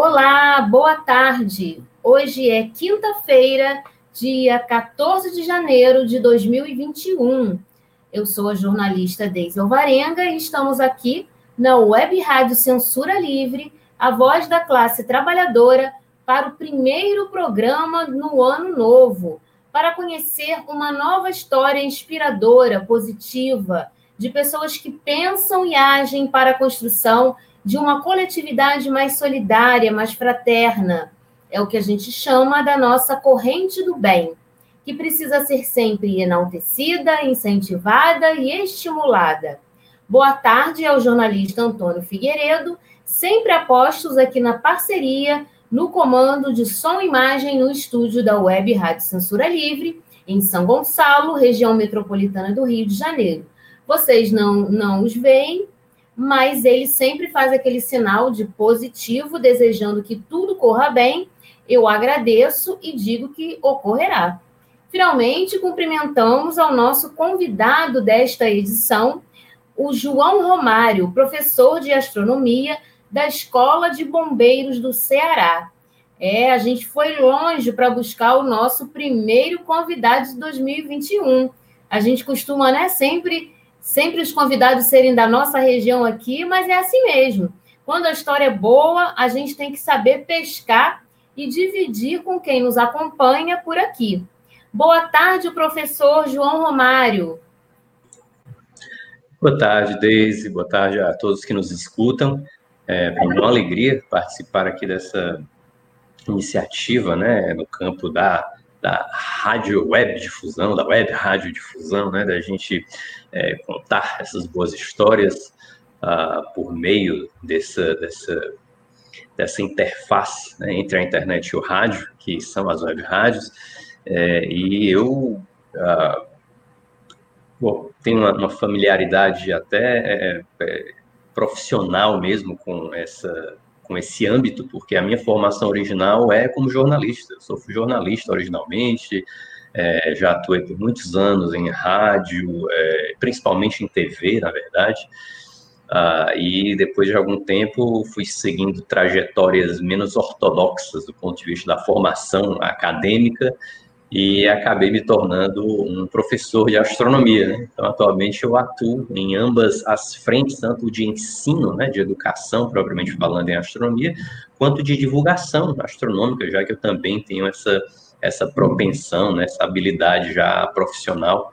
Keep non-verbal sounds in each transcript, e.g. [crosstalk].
Olá, boa tarde. Hoje é quinta-feira, dia 14 de janeiro de 2021. Eu sou a jornalista Deise Alvarenga e estamos aqui na Web Rádio Censura Livre, a voz da classe trabalhadora, para o primeiro programa no ano novo, para conhecer uma nova história inspiradora, positiva, de pessoas que pensam e agem para a construção de uma coletividade mais solidária, mais fraterna. É o que a gente chama da nossa corrente do bem, que precisa ser sempre enaltecida, incentivada e estimulada. Boa tarde ao jornalista Antônio Figueiredo, sempre apostos aqui na parceria, no comando de som e imagem no estúdio da Web Rádio Censura Livre, em São Gonçalo, região metropolitana do Rio de Janeiro. Vocês não, não os veem, mas ele sempre faz aquele sinal de positivo, desejando que tudo corra bem. Eu agradeço e digo que ocorrerá. Finalmente, cumprimentamos ao nosso convidado desta edição, o João Romário, professor de astronomia da Escola de Bombeiros do Ceará. É, a gente foi longe para buscar o nosso primeiro convidado de 2021. A gente costuma, né, sempre sempre os convidados serem da nossa região aqui, mas é assim mesmo. Quando a história é boa, a gente tem que saber pescar e dividir com quem nos acompanha por aqui. Boa tarde, professor João Romário. Boa tarde, Deise. Boa tarde a todos que nos escutam. É uma alegria participar aqui dessa iniciativa, né, no campo da da rádio web difusão, da web rádio difusão, né, da gente é, contar essas boas histórias uh, por meio dessa, dessa, dessa interface né, entre a internet e o rádio, que são as web rádios, é, e eu uh, bom, tenho uma, uma, familiaridade até é, é, profissional mesmo com essa com esse âmbito, porque a minha formação original é como jornalista. Eu sou jornalista originalmente, é, já atuei por muitos anos em rádio, é, principalmente em TV, na verdade. Ah, e depois de algum tempo fui seguindo trajetórias menos ortodoxas do ponto de vista da formação acadêmica e acabei me tornando um professor de astronomia. Né? Então, atualmente eu atuo em ambas as frentes, tanto de ensino, né, de educação, propriamente falando em astronomia, quanto de divulgação astronômica, já que eu também tenho essa, essa propensão, né, essa habilidade já profissional.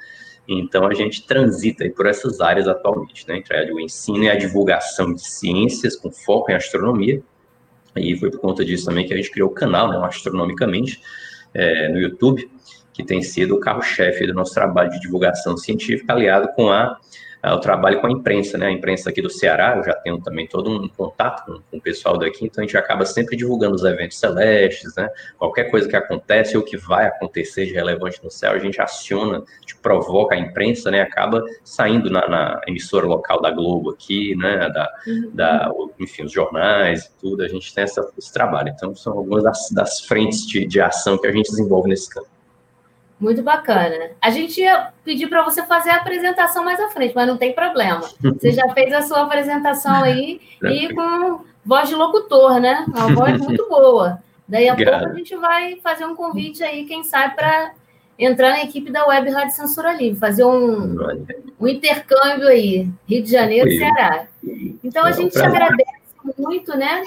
Então, a gente transita por essas áreas atualmente, né, entre o ensino e a divulgação de ciências com foco em astronomia. E foi por conta disso também que a gente criou o canal, né, Astronomicamente, é, no YouTube, que tem sido o carro-chefe do nosso trabalho de divulgação científica, aliado com a, a, o trabalho com a imprensa, né? A imprensa aqui do Ceará, eu já tenho também todo um contato com, com, o pessoal daqui, então a gente acaba sempre divulgando os eventos celestes, né? Qualquer coisa que acontece ou que vai acontecer de relevante no céu, a gente aciona, a gente provoca a imprensa, né? Acaba saindo na, na emissora local da Globo aqui, né? Da, uhum. da, enfim, os jornais e tudo, a gente tem essa, esse trabalho. Então, são algumas das, das frentes de, de ação que a gente desenvolve nesse campo. Muito bacana. A gente ia pedir para você fazer a apresentação mais à frente, mas não tem problema. Você já fez a sua apresentação aí [laughs] e com voz de locutor, né? Uma voz muito [laughs] boa. Daí a pouco a gente vai fazer um convite aí, quem sabe, para entrar na equipe da Web Rádio Censura Livre, fazer um, um intercâmbio aí, Rio de Janeiro e Ceará. Então a gente te agradece muito, né?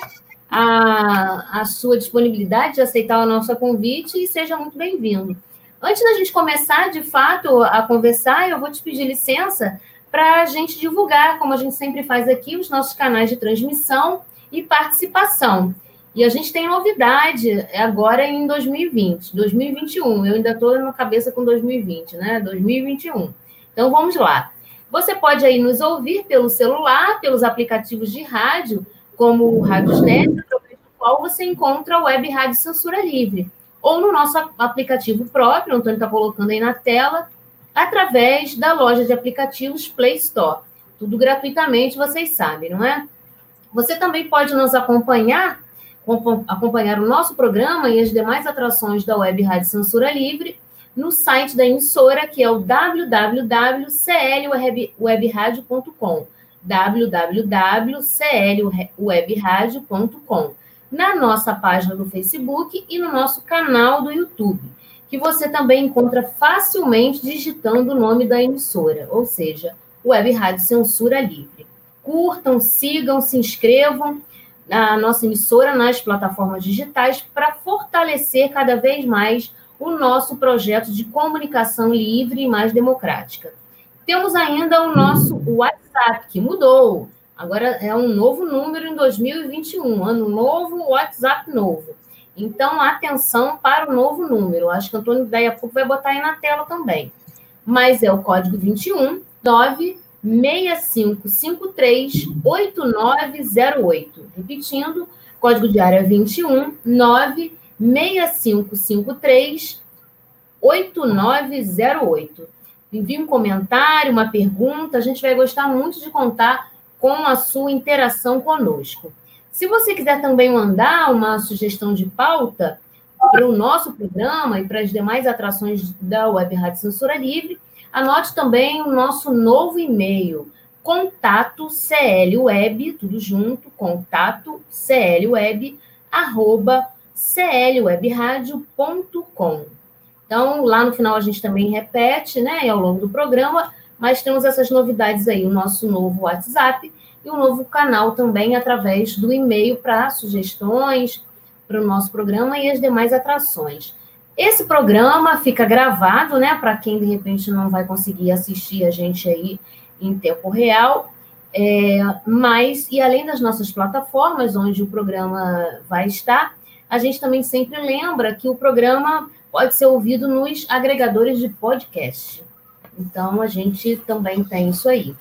A, a sua disponibilidade de aceitar o nosso convite e seja muito bem-vindo. Antes da gente começar, de fato, a conversar, eu vou te pedir licença para a gente divulgar, como a gente sempre faz aqui, os nossos canais de transmissão e participação. E a gente tem novidade agora em 2020, 2021. Eu ainda estou na cabeça com 2020, né? 2021. Então vamos lá. Você pode aí nos ouvir pelo celular, pelos aplicativos de rádio, como o Radiosnet, através do qual você encontra a Web Rádio Censura Livre ou no nosso aplicativo próprio, o Antônio está colocando aí na tela, através da loja de aplicativos Play Store. Tudo gratuitamente, vocês sabem, não é? Você também pode nos acompanhar, acompanhar o nosso programa e as demais atrações da Web Rádio Censura Livre no site da emissora, que é o www.clwebradio.com www.clwebradio.com na nossa página do Facebook e no nosso canal do YouTube, que você também encontra facilmente digitando o nome da emissora, ou seja, Web Rádio Censura Livre. Curtam, sigam, se inscrevam na nossa emissora nas plataformas digitais para fortalecer cada vez mais o nosso projeto de comunicação livre e mais democrática. Temos ainda o nosso WhatsApp, que mudou. Agora é um novo número em 2021, ano novo, WhatsApp novo. Então, atenção para o novo número. Acho que o Antônio daí a pouco vai botar aí na tela também. Mas é o código 21 96553 8908. Repetindo, código de área 21 96553 8908. Envie um comentário, uma pergunta, a gente vai gostar muito de contar com a sua interação conosco. Se você quiser também mandar uma sugestão de pauta para o nosso programa e para as demais atrações da Web Rádio Censura Livre, anote também o nosso novo e-mail, contato clweb, tudo junto, contato clweb, arroba clwebradio.com. Então, lá no final a gente também repete, né, ao longo do programa, mas temos essas novidades aí, o nosso novo WhatsApp e um novo canal também através do e-mail para sugestões para o nosso programa e as demais atrações. Esse programa fica gravado, né, para quem de repente não vai conseguir assistir a gente aí em tempo real, é, mas, e além das nossas plataformas onde o programa vai estar, a gente também sempre lembra que o programa pode ser ouvido nos agregadores de podcast. Então, a gente também tem isso aí.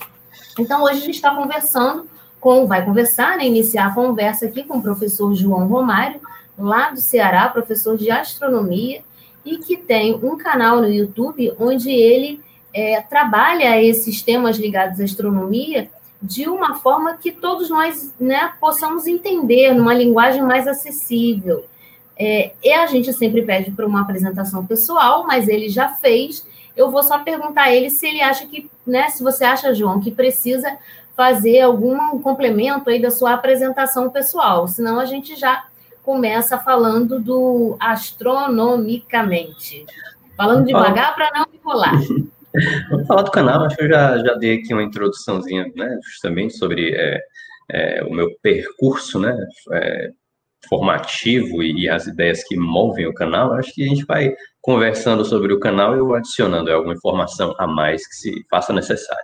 Então, hoje a gente está conversando com, vai conversar, né, iniciar a conversa aqui com o professor João Romário, lá do Ceará, professor de astronomia, e que tem um canal no YouTube onde ele é, trabalha esses temas ligados à astronomia de uma forma que todos nós né, possamos entender, numa linguagem mais acessível. É, e a gente sempre pede para uma apresentação pessoal, mas ele já fez. Eu vou só perguntar a ele se ele acha que, né, se você acha, João, que precisa fazer algum complemento aí da sua apresentação pessoal, senão a gente já começa falando do astronomicamente. Falando devagar para não enrolar. [laughs] Vamos falar do canal, acho que eu já, já dei aqui uma introduçãozinha, né, justamente sobre é, é, o meu percurso, né, é, formativo e as ideias que movem o canal, acho que a gente vai conversando sobre o canal e eu adicionando alguma informação a mais que se faça necessário.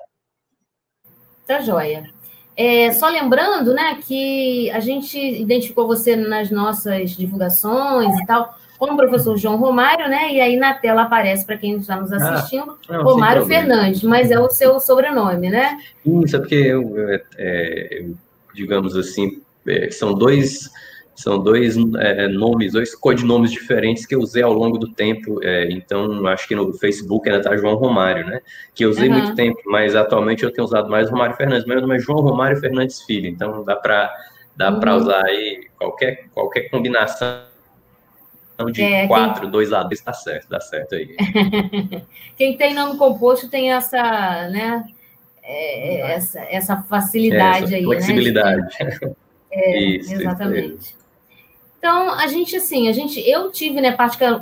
Tá joia. É, só lembrando, né, que a gente identificou você nas nossas divulgações e tal, como o professor João Romário, né? E aí na tela aparece para quem está nos ah, assistindo, ah, não, Romário Fernandes, mas é o seu sobrenome, né? Isso, é porque eu, é, é, digamos assim, é, são dois são dois é, nomes, dois codinomes diferentes que eu usei ao longo do tempo. É, então, acho que no Facebook ainda está João Romário, né? Que eu usei uhum. muito tempo, mas atualmente eu tenho usado mais Romário Fernandes. Meu nome é João Romário Fernandes Filho, então dá para dá uhum. usar aí qualquer, qualquer combinação de é, quatro, quem... dois a está certo, dá certo aí. [laughs] quem tem nome composto tem essa, né? É, essa, essa facilidade essa aí, flexibilidade. né? Flexibilidade. É, [laughs] Isso, exatamente. Então, a gente, assim, a gente, eu tive, né,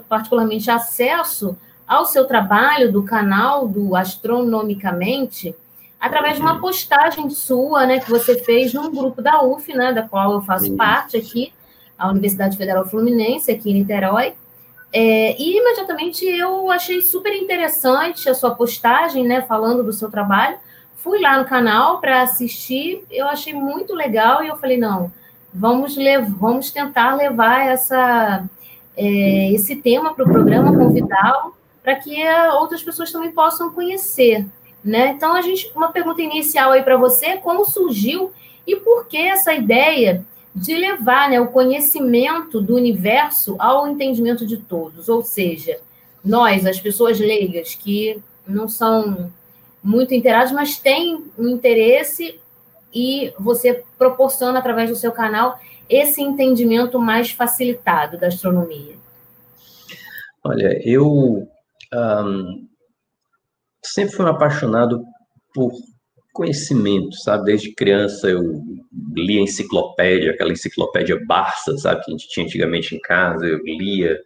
particularmente acesso ao seu trabalho do canal do Astronomicamente através de uma uhum. postagem sua, né, que você fez num grupo da UF, né, da qual eu faço parte aqui, a Universidade Federal Fluminense, aqui em Niterói. É, e imediatamente eu achei super interessante a sua postagem, né, falando do seu trabalho. Fui lá no canal para assistir, eu achei muito legal e eu falei, não, vamos, vamos tentar levar essa, é, esse tema para o programa, convidá-lo, para que outras pessoas também possam conhecer. Né? Então, a gente, uma pergunta inicial aí para você, como surgiu e por que essa ideia de levar né, o conhecimento do universo ao entendimento de todos, ou seja, nós, as pessoas leigas, que não são muito inteiradas, mas têm um interesse e você proporciona através do seu canal esse entendimento mais facilitado da astronomia? Olha, eu um, sempre fui um apaixonado por conhecimento, sabe? Desde criança eu lia enciclopédia, aquela enciclopédia Barça, sabe? Que a gente tinha antigamente em casa, eu lia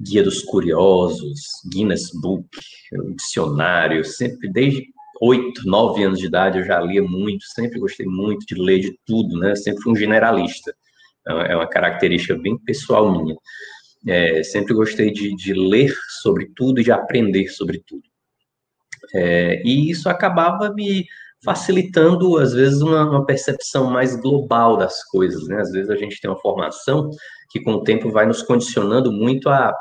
Guia dos Curiosos, Guinness Book, dicionário, sempre desde oito, nove anos de idade eu já lia muito, sempre gostei muito de ler de tudo, né? Sempre fui um generalista, é uma característica bem pessoal minha. É, sempre gostei de, de, ler sobre tudo e de aprender sobre tudo. É, e isso acabava me facilitando, às vezes, uma, uma, percepção mais global das coisas. Né? Às vezes a gente tem uma formação que, com o tempo, vai nos condicionando muito a,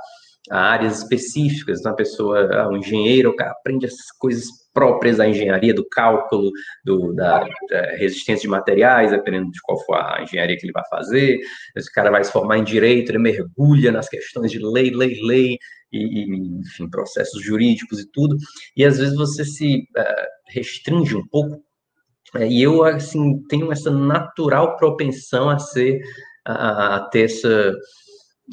a áreas específicas. Então, a pessoa, ah, um engenheiro, o cara aprende essas coisas próprias da engenharia, do cálculo, do, da, da, resistência de materiais, dependendo de qual for a engenharia que ele vai fazer. Esse cara vai se formar em direito, ele mergulha nas questões de lei, lei, lei, e, enfim, processos jurídicos e tudo, e às vezes você se uh, restringe um pouco, uh, e eu, assim, tenho essa natural propensão a ser, a, a ter essa,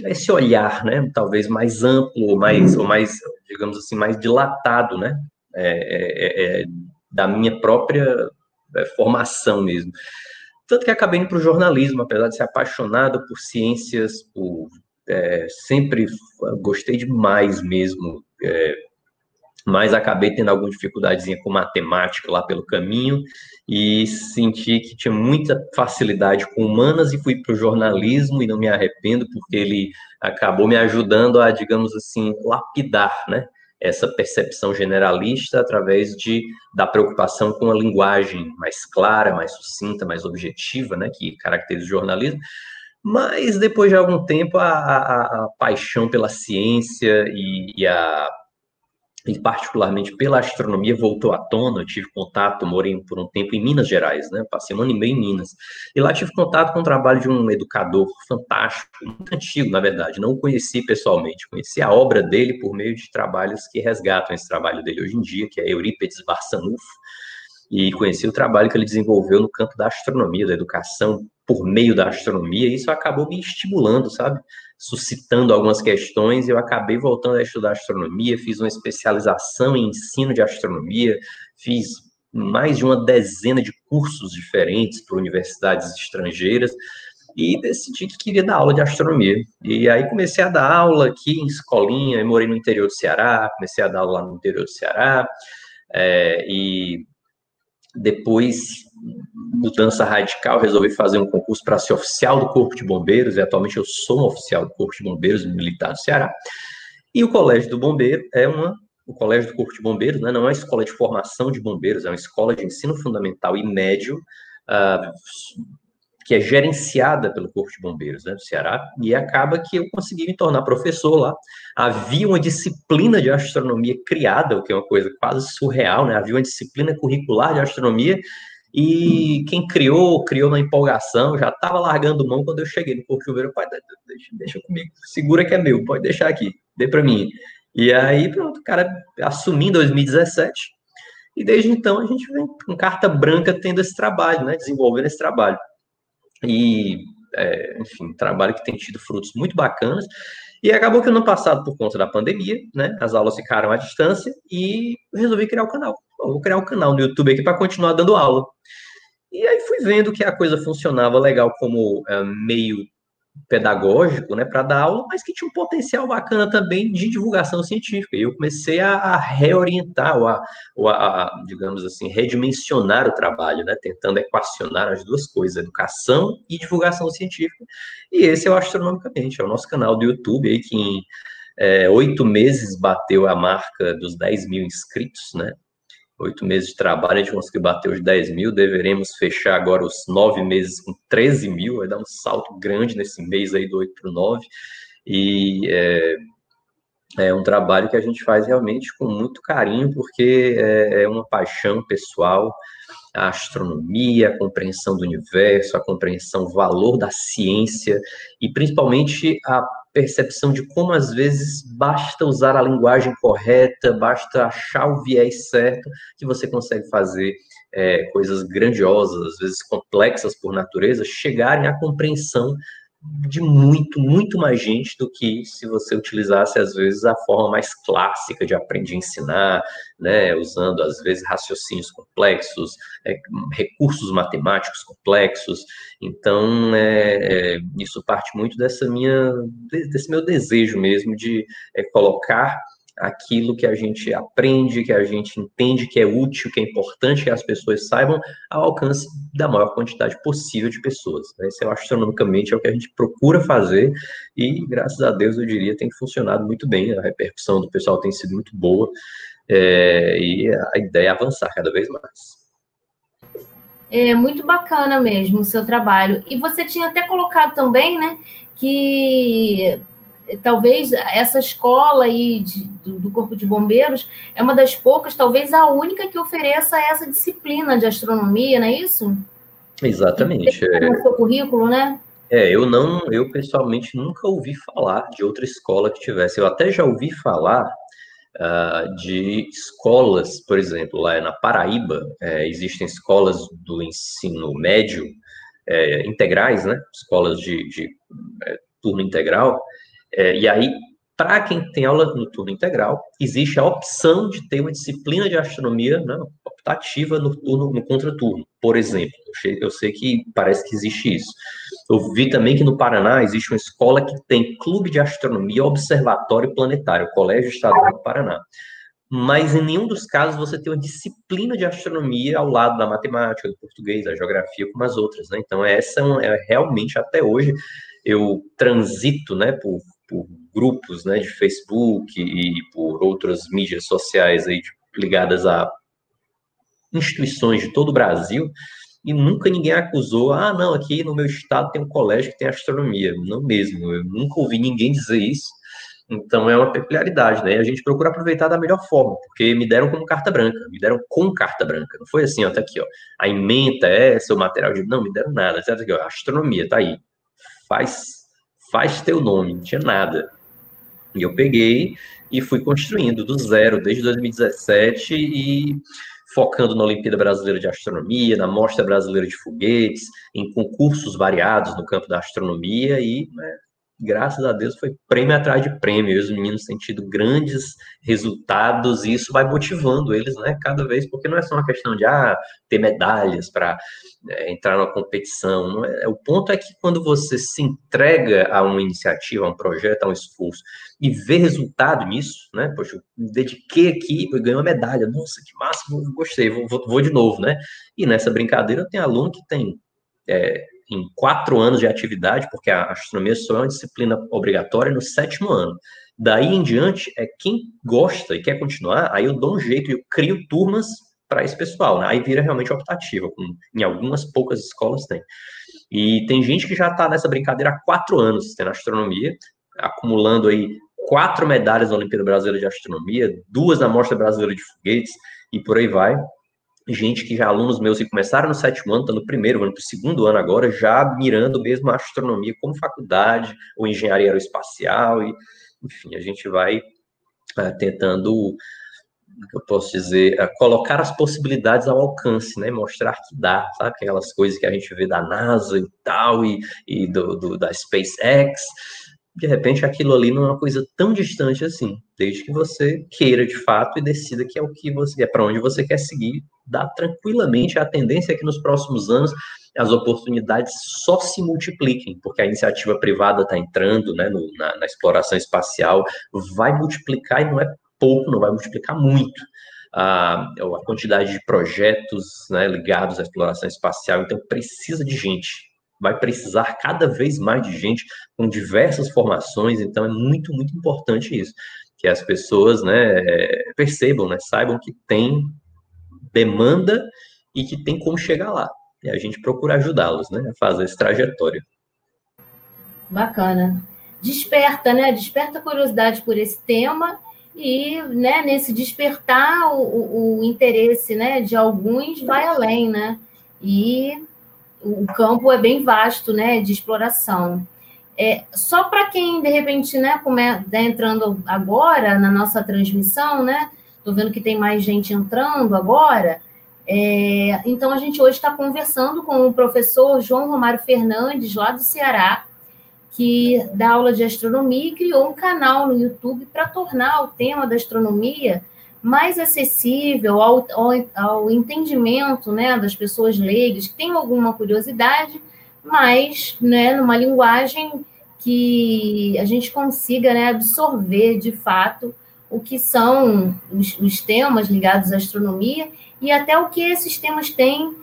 esse olhar, né, talvez mais amplo, mais, ou mais, digamos assim, mais dilatado, né, é, é, é, da minha própria é, formação mesmo. Tanto que acabei indo para o jornalismo, apesar de ser apaixonado por ciências, por é, sempre gostei demais mesmo, é, mas acabei tendo alguma dificuldadezinha com matemática lá pelo caminho e senti que tinha muita facilidade com humanas e fui para o jornalismo e não me arrependo porque ele acabou me ajudando a, digamos assim, lapidar, né? Essa percepção generalista através de da preocupação com a linguagem mais clara, mais sucinta, mais objetiva, né, que caracteriza o jornalismo, mas depois de algum tempo, a, a, a paixão pela ciência e, e, a, e particularmente pela astronomia voltou à tona. Eu tive contato, morei por um tempo em Minas Gerais, né? Passei um ano e meio em Minas. E lá tive contato com o trabalho de um educador fantástico, muito antigo, na verdade. Não o conheci pessoalmente, conheci a obra dele por meio de trabalhos que resgatam esse trabalho dele hoje em dia, que é Eurípedes Barçanufo e conheci o trabalho que ele desenvolveu no campo da astronomia, da educação por meio da astronomia, e isso acabou me estimulando, sabe? Suscitando algumas questões, eu acabei voltando a estudar astronomia, fiz uma especialização em ensino de astronomia, fiz mais de uma dezena de cursos diferentes por universidades estrangeiras, e decidi que queria dar aula de astronomia. E aí comecei a dar aula aqui em escolinha, eu morei no interior do Ceará, comecei a dar aula lá no interior do Ceará, é, e depois, mudança radical, resolvi fazer um concurso para ser oficial do Corpo de Bombeiros, e atualmente eu sou um oficial do Corpo de Bombeiros Militar do Ceará. E o Colégio do Bombeiro é uma o Colégio do Corpo de Bombeiros, né, não é uma escola de formação de bombeiros, é uma escola de ensino fundamental e médio uh, que é gerenciada pelo Corpo de Bombeiros né, do Ceará, e acaba que eu consegui me tornar professor lá. Havia uma disciplina de astronomia criada, o que é uma coisa quase surreal, né? Havia uma disciplina curricular de astronomia, e quem criou, criou na empolgação, já estava largando mão quando eu cheguei no Corpo de Bombeiros, pai, deixa, deixa comigo, segura que é meu, pode deixar aqui, dê para mim. E aí, pronto, o cara assumi em 2017, e desde então a gente vem com carta branca tendo esse trabalho, né, desenvolvendo esse trabalho. E, é, enfim, trabalho que tem tido frutos muito bacanas. E acabou que no passado, por conta da pandemia, né, as aulas ficaram à distância e resolvi criar o canal. Vou criar um canal no YouTube aqui para continuar dando aula. E aí fui vendo que a coisa funcionava legal como é, meio pedagógico, né, para dar aula, mas que tinha um potencial bacana também de divulgação científica. E eu comecei a, a reorientar, ou a, ou a, digamos assim, redimensionar o trabalho, né, tentando equacionar as duas coisas, educação e divulgação científica. E esse é o Astronomicamente, é o nosso canal do YouTube aí que em é, oito meses bateu a marca dos 10 mil inscritos, né? Oito meses de trabalho, a gente conseguiu bater os 10 mil, deveremos fechar agora os nove meses com 13 mil, vai dar um salto grande nesse mês aí do 8 para o 9, e é, é, um trabalho que a gente faz realmente com muito carinho, porque é, é uma paixão pessoal, a astronomia, a compreensão do universo, a compreensão, o valor da ciência, e principalmente a percepção de como às vezes basta usar a linguagem correta, basta achar o viés certo, que você consegue fazer é, coisas grandiosas, às vezes complexas por natureza, chegarem à compreensão de muito, muito mais gente do que se você utilizasse, às vezes, a forma mais clássica de aprender a ensinar, né, usando, às vezes, raciocínios complexos, é, recursos matemáticos complexos. Então, é, é, isso parte muito dessa minha, desse meu desejo mesmo de é, colocar aquilo que a gente aprende, que a gente entende que é útil, que é importante que as pessoas saibam, ao alcance da maior quantidade possível de pessoas. Né? Isso, eu astronomicamente, é o que a gente procura fazer e, graças a Deus, eu diria, tem funcionado muito bem. A repercussão do pessoal tem sido muito boa é, e a ideia é avançar cada vez mais. É muito bacana mesmo o seu trabalho. E você tinha até colocado também, né, que talvez essa escola aí de, do, do, Corpo de Bombeiros é uma das poucas, talvez a única que ofereça essa disciplina de astronomia, não é isso? Exatamente. É. No seu currículo, né? É, eu não, eu pessoalmente nunca ouvi falar de outra escola que tivesse. Eu até já ouvi falar uh, de escolas, por exemplo, lá na Paraíba, é, existem escolas do ensino médio é, integrais, né? Escolas de, de é, turno integral, é, e aí, para quem tem aula no turno integral, existe a opção de ter uma disciplina de astronomia né, optativa no turno, no contraturno, por exemplo. Eu sei que parece que existe isso. Eu vi também que no Paraná existe uma escola que tem clube de astronomia, observatório planetário, Colégio Estadual do Paraná. Mas em nenhum dos casos você tem uma disciplina de astronomia ao lado da matemática, do português, da geografia, como as outras, né? Então essa é, é realmente até hoje eu transito, né, por por grupos né, de Facebook e por outras mídias sociais aí ligadas a instituições de todo o Brasil, e nunca ninguém acusou, ah, não, aqui no meu estado tem um colégio que tem astronomia. Não mesmo, eu nunca ouvi ninguém dizer isso. Então é uma peculiaridade, né? A gente procura aproveitar da melhor forma, porque me deram como carta branca, me deram com carta branca. Não foi assim, ó, tá aqui, ó. A ementa é seu material de. Não, me deram nada. Tá aqui, ó, astronomia, tá aí. Faz faz teu nome, não tinha nada. E eu peguei e fui construindo do zero, desde 2017, e focando na Olimpíada Brasileira de Astronomia, na Mostra Brasileira de Foguetes, em concursos variados no campo da astronomia, e né, graças a Deus foi prêmio atrás de prêmio, e os meninos têm tido grandes resultados, e isso vai motivando eles, né, cada vez, porque não é só uma questão de, ah, ter medalhas para é, entrar na competição, é, o ponto é que quando você se entrega a uma iniciativa, a um projeto, a um esforço, e vê resultado nisso, né, poxa, eu me dediquei aqui, eu ganhei uma medalha, nossa, que massa, gostei, vou, vou, vou de novo, né, e nessa brincadeira tem aluno que tem é, em quatro anos de atividade, porque a astronomia só é uma disciplina obrigatória no sétimo ano. Daí em diante, é quem gosta e quer continuar, aí eu dou um jeito, eu crio turmas para esse pessoal, né? Aí vira realmente optativa, com, em algumas poucas escolas tem. E tem gente que já está nessa brincadeira há quatro anos, tendo astronomia, acumulando aí quatro medalhas na Olimpíada Brasileira de Astronomia, duas na Mostra Brasileira de Foguetes, e por aí vai gente que já alunos meus que começaram no sétimo ano, estão no primeiro ano, para o segundo ano agora, já mirando mesmo a astronomia como faculdade, ou engenharia aeroespacial, e, enfim, a gente vai uh, tentando, eu posso dizer, colocar as possibilidades ao alcance, né, mostrar que dá, sabe, aquelas coisas que a gente vê da NASA e tal, e, e do, do da SpaceX, de repente aquilo ali não é uma coisa tão distante assim, desde que você queira de fato e decida que é o que você é para onde você quer seguir, dá tranquilamente a tendência é que nos próximos anos as oportunidades só se multipliquem, porque a iniciativa privada está entrando né, no, na, na, exploração espacial, vai multiplicar e não é pouco, não vai multiplicar muito. A, a quantidade de projetos né, ligados à exploração espacial, então precisa de gente, vai precisar cada vez mais de gente com diversas formações, então é muito, muito importante isso, que as pessoas né, percebam, né, saibam que tem demanda e que tem como chegar lá. E a gente procura ajudá-los né, a fazer essa trajetória. Bacana. Desperta, né? Desperta curiosidade por esse tema e, né, nesse despertar o, o, interesse, né, de alguns vai além, né? E o campo é bem vasto, né, de exploração. É, só para quem, de repente, né, está entrando agora na nossa transmissão, né, estou vendo que tem mais gente entrando agora, é, então a gente hoje está conversando com o professor João Romário Fernandes, lá do Ceará, que dá aula de astronomia e criou um canal no YouTube para tornar o tema da astronomia mais acessível ao, ao, ao, entendimento né, das pessoas leigas que têm alguma curiosidade, mas né, numa linguagem que a gente consiga né, absorver de fato o que são os, os temas ligados à astronomia e até o que esses temas têm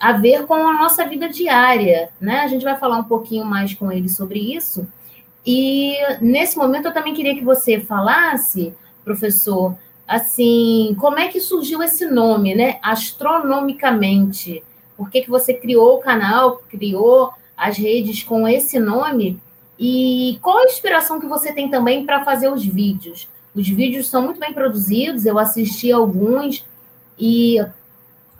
a ver com a nossa vida diária, né? A gente vai falar um pouquinho mais com ele sobre isso. E nesse momento eu também queria que você falasse, professor, assim, como é que surgiu esse nome, né? Astronomicamente. Por que, que você criou o canal, criou as redes com esse nome? E qual a inspiração que você tem também para fazer os vídeos? Os vídeos são muito bem produzidos, eu assisti alguns e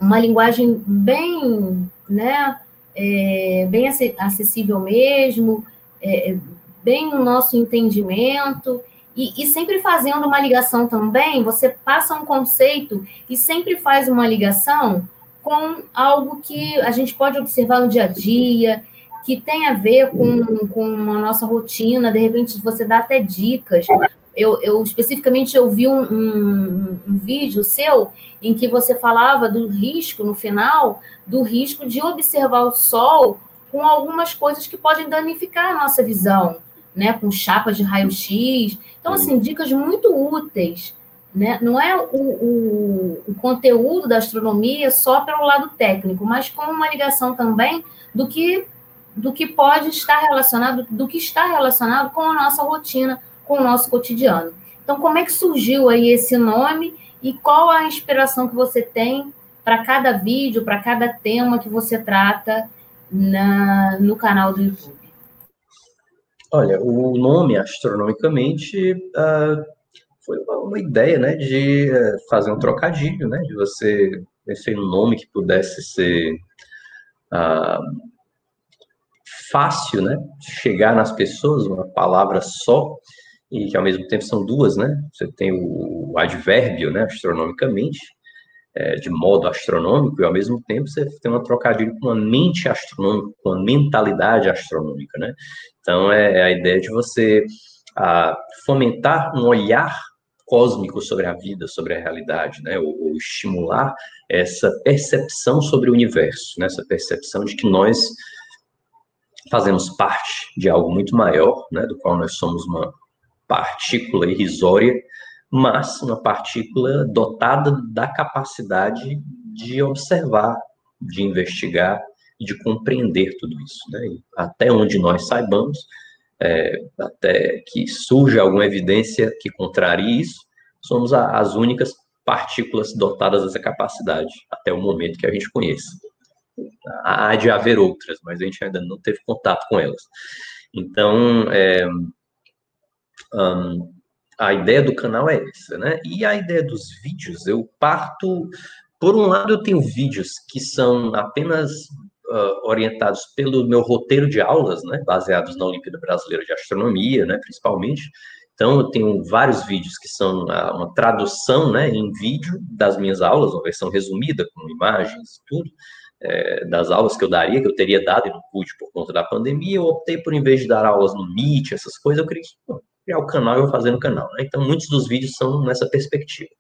uma linguagem bem, né, é, bem acessível mesmo, é, bem o nosso entendimento. E, e, sempre fazendo uma ligação também, você passa um conceito e sempre faz uma ligação com algo que a gente pode observar no dia a dia, que tem a ver com, com a nossa rotina, de repente você dá até dicas. Eu, eu especificamente eu vi um, um, um vídeo seu em que você falava do risco no final, do risco de observar o sol com algumas coisas que podem danificar a nossa visão né, com chapa de raio-x. Então, assim, dicas muito úteis. Né? Não é o, o, o, conteúdo da astronomia só pelo lado técnico, mas com uma ligação também do que, do que pode estar relacionado, do que está relacionado com a nossa rotina, com o nosso cotidiano. Então, como é que surgiu aí esse nome e qual a inspiração que você tem para cada vídeo, para cada tema que você trata na, no canal do YouTube? Olha, o nome, astronomicamente, uh, foi uma, ideia, né, de uh, fazer um trocadilho, né, de você pensar um nome que pudesse ser uh, fácil, né, chegar nas pessoas, uma palavra só, e que ao mesmo tempo são duas, né, você tem o advérbio, né, astronomicamente, é, de modo astronômico, e ao mesmo tempo você tem uma trocadilho com uma mente astronômica, com uma mentalidade astronômica, né? Então é, é a ideia de você a, fomentar um olhar cósmico sobre a vida, sobre a realidade, né? Ou, ou, estimular essa percepção sobre o universo, né? Essa percepção de que nós fazemos parte de algo muito maior, né? Do qual nós somos uma partícula irrisória mas uma partícula dotada da capacidade de observar, de investigar de compreender tudo isso. Né? até onde nós saibamos, é, até que surja alguma evidência que contrarie isso, somos a, as únicas partículas dotadas dessa capacidade, até o momento que a gente conheça. Há de haver outras, mas a gente ainda não teve contato com elas. Então, é, um, a ideia do canal é essa, né? E a ideia dos vídeos, eu parto. Por um lado, eu tenho vídeos que são apenas uh, orientados pelo meu roteiro de aulas, né? Baseados na Olimpíada Brasileira de Astronomia, né? Principalmente. Então, eu tenho vários vídeos que são uh, uma tradução, né? Em vídeo das minhas aulas, uma versão resumida, com imagens, tudo. É, das aulas que eu daria, que eu teria dado e não pude por conta da pandemia, eu optei por, em vez de dar aulas no Meet, essas coisas, eu queria criar o canal e vou fazer no canal. Né? Então, muitos dos vídeos são nessa perspectiva.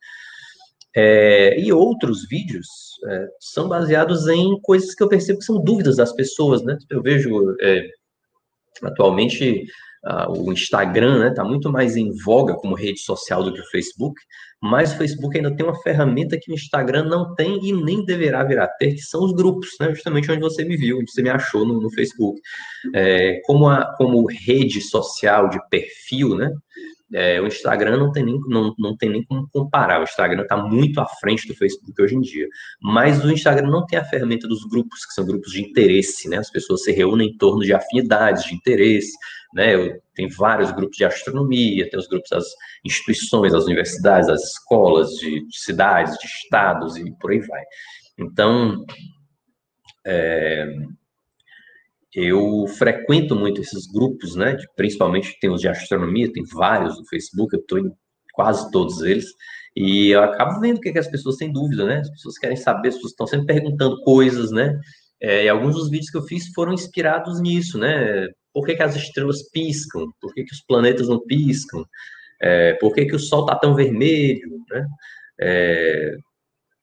É, e outros vídeos é, são baseados em coisas que eu percebo que são dúvidas das pessoas, né? Eu vejo é, atualmente o Instagram, né, está muito mais em voga como rede social do que o Facebook, mas o Facebook ainda tem uma ferramenta que o Instagram não tem e nem deverá vir a ter, que são os grupos, né, justamente onde você me viu, onde você me achou no, no Facebook. É, como, a, como rede social de perfil, né, é, o Instagram não tem, nem, não, não tem nem como comparar. O Instagram está muito à frente do Facebook hoje em dia. Mas o Instagram não tem a ferramenta dos grupos, que são grupos de interesse, né? As pessoas se reúnem em torno de afinidades, de interesse né? Tem vários grupos de astronomia, tem os grupos das instituições, das universidades, das escolas, de, de cidades, de estados e por aí vai. Então, é, eu frequento muito esses grupos, né? De, principalmente tem os de astronomia, tem vários no Facebook, eu estou em quase todos eles. E eu acabo vendo o que, é que as pessoas têm dúvida, né? As pessoas querem saber, as pessoas estão sempre perguntando coisas, né? É, e alguns dos vídeos que eu fiz foram inspirados nisso, né? por que, que as estrelas piscam, por que, que os planetas não piscam, é, por que, que o Sol está tão vermelho, né? É,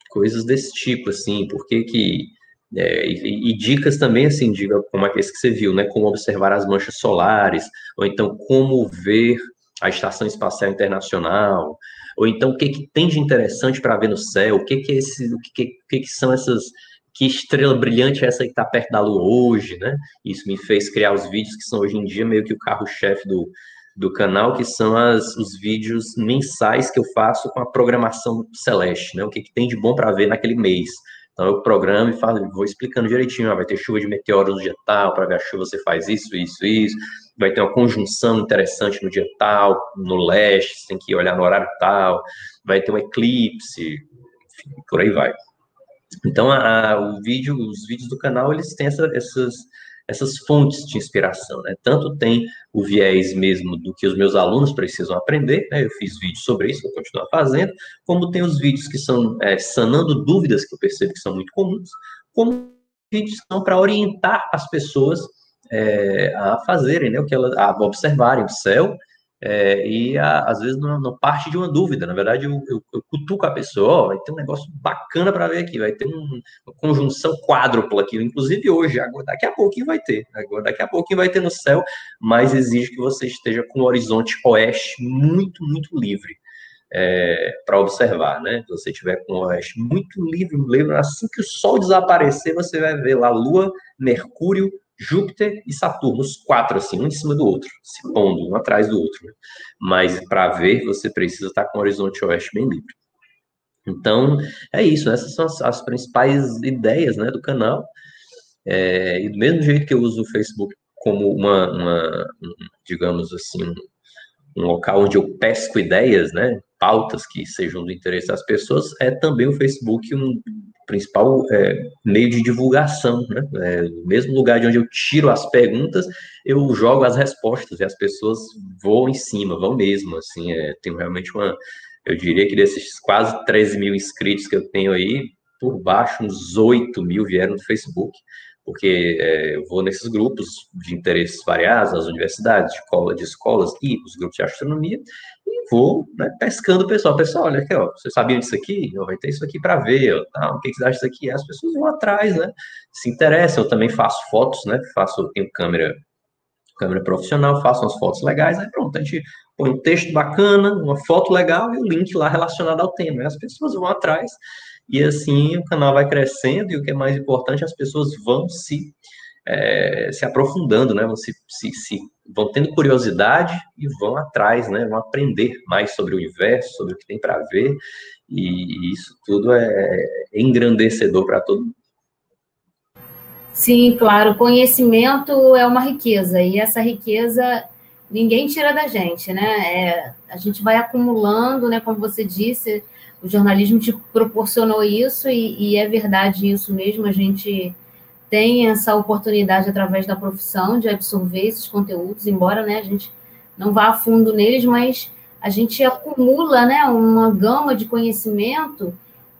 coisas desse tipo, assim, por que que... É, e, e, dicas também, assim, diga como é que esse que você viu, né? Como observar as manchas solares, ou então como ver a Estação Espacial Internacional, ou então o que, que tem de interessante para ver no céu, o que que, é esse, o que, que, que são essas que estrela brilhante é essa que está perto da Lua hoje, né? Isso me fez criar os vídeos que são hoje em dia meio que o carro-chefe do, do canal, que são as, os vídeos mensais que eu faço com a programação celeste, né? O que, que tem de bom para ver naquele mês. Então eu programo e falo, vou explicando direitinho, ó, vai ter chuva de meteoros no dia tal, para ver a chuva você faz isso, isso, isso. Vai ter uma conjunção interessante no dia tal, no leste, você tem que olhar no horário tal. Vai ter um eclipse, enfim, por aí vai. Então, a, a, o vídeo, os vídeos do canal, eles têm essa, essas, essas fontes de inspiração, né? Tanto tem o viés mesmo do que os meus alunos precisam aprender, né? Eu fiz vídeos sobre isso, vou continuar fazendo, como tem os vídeos que são é, sanando dúvidas que eu percebo que são muito comuns, como vídeos são para orientar as pessoas é, a fazerem, né? O que elas, a observarem o céu é, e a, às vezes não, não, parte de uma dúvida, na verdade eu, eu, eu cutuco a pessoa, ó, vai ter um negócio bacana para ver aqui, vai ter um, uma conjunção quádrupla aqui, inclusive hoje, agora, daqui a pouquinho vai ter, agora, daqui a pouquinho vai ter no céu, mas exige que você esteja com o horizonte oeste muito, muito livre. É, para observar, né? Se você tiver com o oeste muito livre, livre, assim que o Sol desaparecer, você vai ver lá Lua, Mercúrio, Júpiter e Saturno, os quatro, assim, um em cima do outro, se pondo um atrás do outro. Né? Mas para ver, você precisa estar com o horizonte oeste bem livre. Então, é isso, essas são as, as principais ideias né, do canal. É, e do mesmo jeito que eu uso o Facebook como uma, uma um, digamos assim, um, um local onde eu pesco ideias, né, pautas que sejam do interesse das pessoas, é também o Facebook um principal é, meio de divulgação, né? É, no mesmo lugar de onde eu tiro as perguntas, eu jogo as respostas e as pessoas vão em cima, vão mesmo, assim, é, tenho realmente uma, eu diria que desses quase 13 mil inscritos que eu tenho aí, por baixo, uns 8 mil vieram do Facebook, porque é, eu vou nesses grupos de interesses variados, nas universidades, de, escola, de escolas e os grupos de astronomia, e vou né, pescando o pessoal. Pessoal, olha aqui, ó, vocês sabiam disso aqui? vai ter isso aqui para ver, ó, tá, o que, que vocês acham disso aqui? As pessoas vão atrás, né? Se interessam. Eu também faço fotos, né? Faço, tenho câmera, câmera profissional, faço umas fotos legais, aí pronto, a gente põe um texto bacana, uma foto legal e o link lá relacionado ao tema. As pessoas vão atrás e assim o canal vai crescendo e o que é mais importante, as pessoas vão se é, se aprofundando, né? Vão, se, se, se, vão tendo curiosidade e vão atrás, né? Vão aprender mais sobre o universo, sobre o que tem para ver, e isso tudo é engrandecedor para todo mundo. Sim, claro, conhecimento é uma riqueza, e essa riqueza ninguém tira da gente, né? É, a gente vai acumulando, né? Como você disse, o jornalismo te proporcionou isso e, e, é verdade isso mesmo. A gente tem essa oportunidade através da profissão de absorver esses conteúdos, embora né, a gente não vá a fundo neles, mas a gente acumula né, uma gama de conhecimento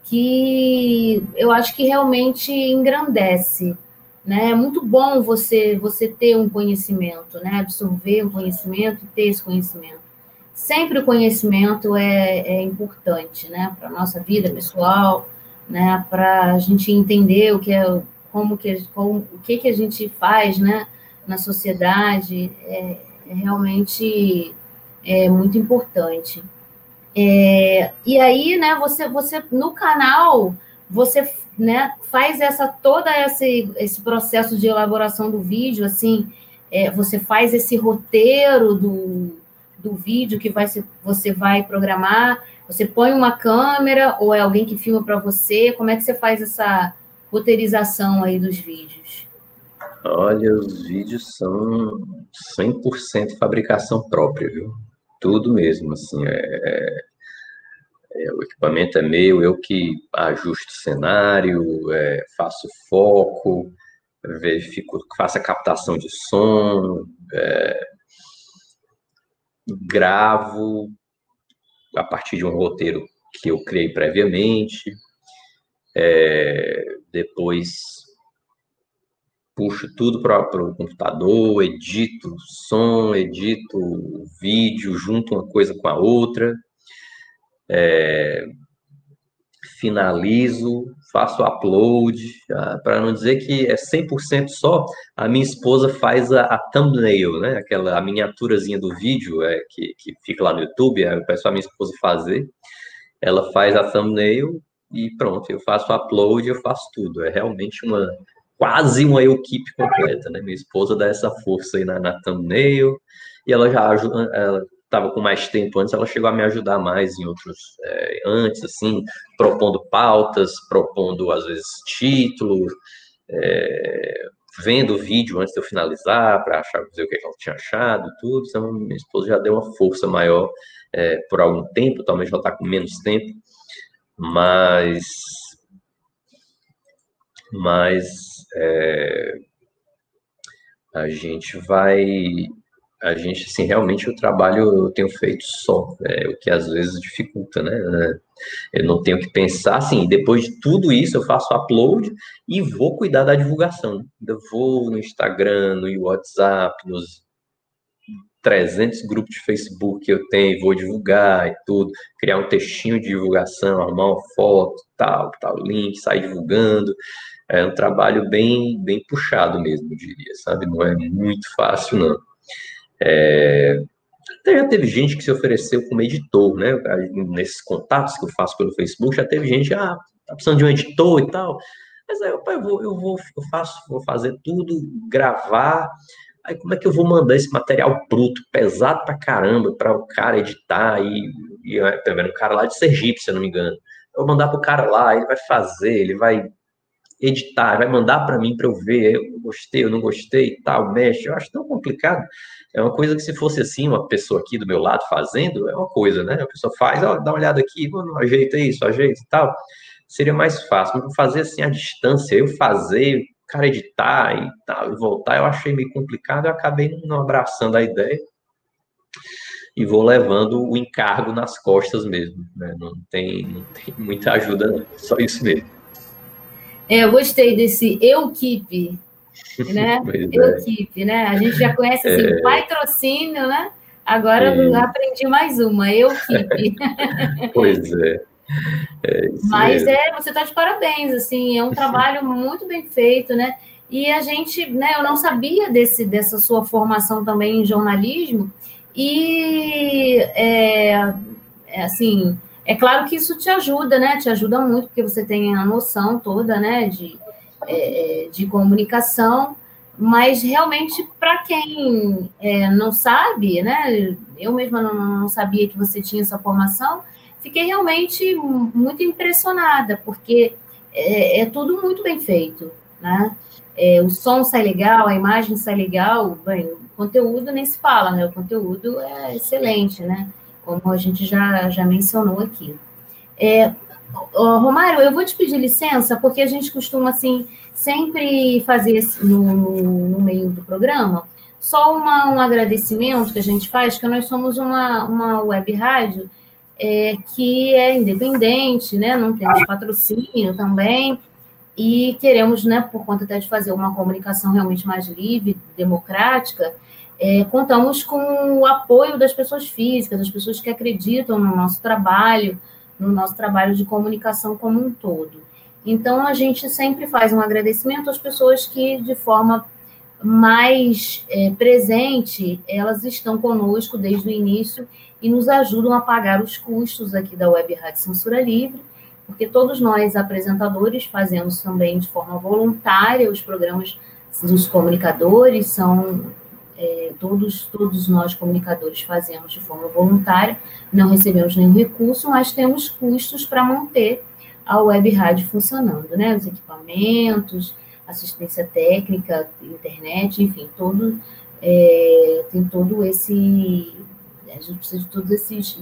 que eu acho que realmente engrandece. Né? É muito bom você você ter um conhecimento, né? absorver um conhecimento ter esse conhecimento sempre o conhecimento é, é importante, né, para a nossa vida pessoal, né, para a gente entender o que é, como que, como, o que que a gente faz, né, na sociedade, é, é realmente é muito importante. É, e aí, né, você, você no canal, você, né, faz essa toda esse, esse processo de elaboração do vídeo, assim, é, você faz esse roteiro do, do vídeo que vai ser, você vai programar? Você põe uma câmera ou é alguém que filma para você? Como é que você faz essa roteirização aí dos vídeos? Olha, os vídeos são 100% fabricação própria, viu? Tudo mesmo, assim, é, é, é, o equipamento é meu, eu que ajusto o cenário, é, faço foco, verifico, faço a captação de som, é, gravo a partir de um roteiro que eu criei previamente. É, depois puxo tudo para o computador, edito som, edito vídeo, junto uma coisa com a outra, é, finalizo, faço upload, ah, para não dizer que é 100% só, a minha esposa faz a, a, thumbnail, né? Aquela a miniaturazinha do vídeo é, que, que fica lá no YouTube, eu peço a minha esposa fazer. Ela faz a thumbnail e pronto, eu faço upload, eu faço tudo. É realmente uma quase uma equipe completa, né? Minha esposa dá essa força aí na, na thumbnail e ela já ajuda, ela estava com mais tempo antes, ela chegou a me ajudar mais em outros é, antes, assim, propondo pautas, propondo às vezes títulos, é, vendo o vídeo antes de eu finalizar para achar dizer o que ela tinha achado, tudo. Então minha esposa já deu uma força maior é, por algum tempo, talvez ela está com menos tempo, mas mas é, a gente vai a gente, assim, realmente o trabalho eu tenho feito só, é, o que às vezes dificulta, né? Eu não tenho que pensar, assim, depois de tudo isso eu faço upload e vou cuidar da divulgação. Eu vou no Instagram, no WhatsApp, nos 300 grupos de Facebook que eu tenho, vou divulgar e tudo, criar um textinho de divulgação, arrumar uma foto, tal, tal, link, sair divulgando. É um trabalho bem, bem puxado mesmo, eu diria, sabe? Não é muito fácil, não. É, até já teve gente que se ofereceu como editor, né? Nesses contatos que eu faço pelo Facebook, já teve gente, ah, tá precisando de um editor e tal. Mas aí, opa, eu vou, eu vou, eu faço, vou fazer tudo, gravar. Aí como é que eu vou mandar esse material bruto, pesado pra caramba, para o cara editar e, e também um cara lá de Sergipe, se eu não me engano. Eu vou mandar pro cara lá, ele vai fazer, ele vai editar, vai mandar para mim para eu ver, eu gostei, eu não gostei tal, mexe. Eu acho tão complicado. É uma coisa que se fosse assim, uma pessoa aqui do meu lado fazendo, é uma coisa, né? A pessoa faz, ó, dá uma olhada aqui, mano, ajeita isso, ajeita e tal. Seria mais fácil. Mas fazer assim à distância, eu fazer, o cara editar e tal, e voltar, eu achei meio complicado, eu acabei não abraçando a ideia e vou levando o encargo nas costas mesmo. Né? Não, tem, não tem muita ajuda, não. Só isso mesmo. É, eu gostei desse eu keep [laughs] né? Equipe, é. né? A gente já conhece assim, é... patrocínio, né? Agora é... aprendi mais uma, equipe. [laughs] pois é. é Mas mesmo. é, você está de parabéns, assim, é um trabalho muito bem feito, né? E a gente, né, eu não sabia desse, dessa sua formação também em jornalismo, e é, é, assim, é claro que isso te ajuda, né? Te ajuda muito, porque você tem a noção toda, né, de, é, é, de comunicação, mas realmente para quem é, não sabe, né? Eu mesma não, não, sabia que você tinha essa formação, fiquei realmente muito impressionada, porque é, é tudo muito bem feito, né? É, o som sai legal, a imagem sai legal, bem, o conteúdo nem se fala, né? O conteúdo é excelente, né? Como a gente já, já mencionou aqui. É, Romário, eu vou te pedir licença, porque a gente costuma, assim, sempre fazer no, no meio do programa, só uma, um agradecimento que a gente faz, que nós somos uma, uma web rádio é, que é independente, né? Não temos patrocínio também, e queremos, né, por conta até de fazer uma comunicação realmente mais livre, democrática, é, contamos com o apoio das pessoas físicas, das pessoas que acreditam no nosso trabalho, no nosso trabalho de comunicação como um todo. Então, a gente sempre faz um agradecimento às pessoas que, de forma mais é, presente, elas estão conosco desde o início e nos ajudam a pagar os custos aqui da Web Rádio Censura Livre, porque todos nós, apresentadores, fazemos também de forma voluntária os programas dos comunicadores, são é, todos, todos nós comunicadores fazemos de forma voluntária, não recebemos nenhum recurso, mas temos custos para manter a web rádio funcionando, né? Os equipamentos, assistência técnica, internet, enfim, todo é, tem todo esse a gente precisa de todos esses,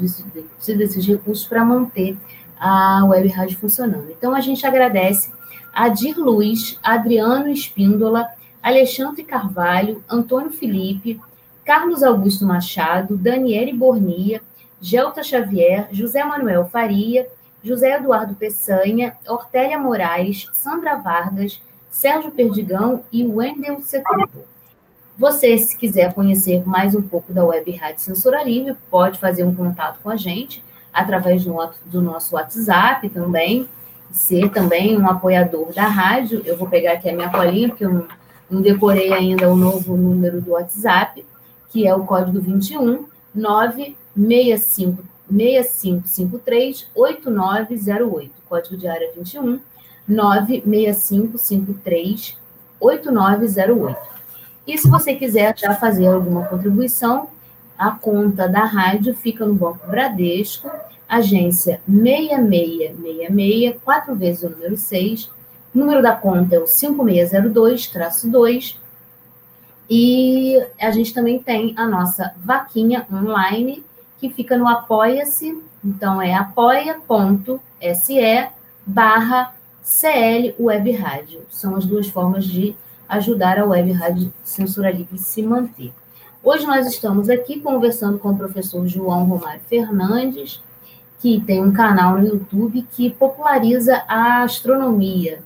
desses recursos para manter a web rádio funcionando. Então a gente agradece a Dir Luiz, Adriano Espíndola, Alexandre Carvalho, Antônio Felipe, Carlos Augusto Machado, Daniele Bornia, Gelta Xavier, José Manuel Faria, José Eduardo Peçanha, Ortélia Moraes, Sandra Vargas, Sérgio Perdigão e Wendel Setúbal. Você, se quiser conhecer mais um pouco da Web Rádio Censura Livre, pode fazer um contato com a gente através do nosso WhatsApp também, ser também um apoiador da rádio. Eu vou pegar aqui a minha colinha, porque eu não, não decorei ainda o novo número do WhatsApp, que é o código 21 965 6553 8908. Código de área 21 96553 8908. E se você quiser já fazer alguma contribuição, a conta da rádio fica no Banco Bradesco, agência 6666, quatro vezes o número 6. O número da conta é o 5602-2. E a gente também tem a nossa vaquinha online, que fica no Apoia-se. Então, é apoia.se barra CL Web Rádio. São as duas formas de ajudar a Web Rádio Censura Livre se manter. Hoje nós estamos aqui conversando com o professor João Romário Fernandes, que tem um canal no YouTube que populariza a astronomia.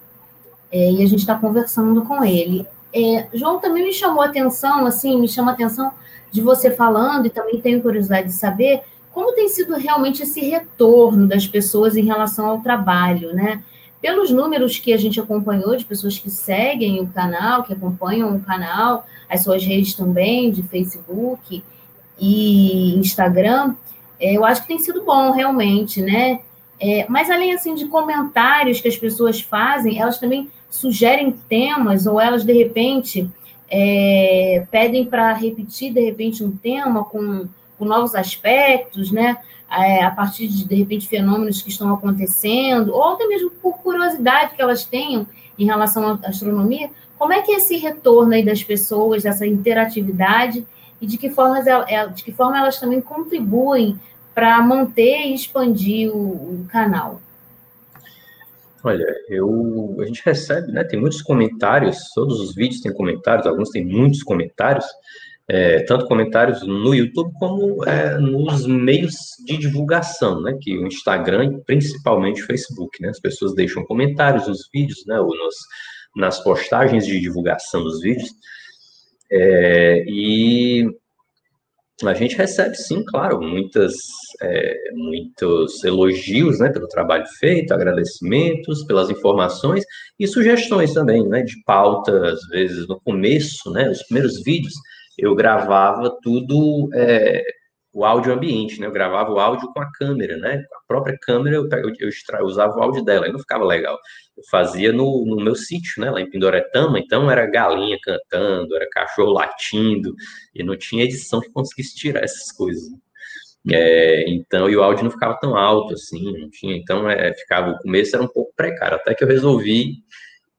É, e a gente está conversando com ele. É, João também me chamou a atenção, assim, me chama a atenção de você falando, e também tenho curiosidade de saber como tem sido realmente esse retorno das pessoas em relação ao trabalho, né? pelos números que a gente acompanhou de pessoas que seguem o canal, que acompanham o canal, as suas redes também, de Facebook e Instagram, é, eu acho que tem sido bom, realmente, né? É, mas além, assim, de comentários que as pessoas fazem, elas também sugerem temas, ou elas, de repente, é, pedem para repetir, de repente, um tema com, com novos aspectos, né? é, a partir de, de repente, fenômenos que estão acontecendo, ou até mesmo por curiosidade que elas tenham em relação à astronomia, como é que é esse retorno aí das pessoas, dessa interatividade, e de que forma, de que forma elas também contribuem para manter e expandir o, o canal? Olha, eu, a gente recebe, né? Tem muitos comentários, todos os vídeos têm comentários, alguns têm muitos comentários, é, tanto comentários no YouTube como é, nos meios de divulgação, né, que o Instagram e principalmente o Facebook, né, as pessoas deixam comentários nos vídeos, né, ou nos, nas postagens de divulgação dos vídeos, é, e a gente recebe, sim, claro, muitas, é, muitos elogios, né, pelo trabalho feito, agradecimentos pelas informações e sugestões também, né, de pauta, às vezes no começo, né, os primeiros vídeos, eu gravava tudo, é, o áudio ambiente, né? Eu gravava o áudio com a câmera, né? Com a própria câmera, eu, eu, eu, eu usava o áudio dela, aí não ficava legal. Eu fazia no, no meu sítio, né? Lá em Pindoretama, então era galinha cantando, era cachorro latindo, e não tinha edição que conseguisse tirar essas coisas. É, então, e o áudio não ficava tão alto assim, não tinha, então é, ficava, o começo era um pouco precário, até que eu resolvi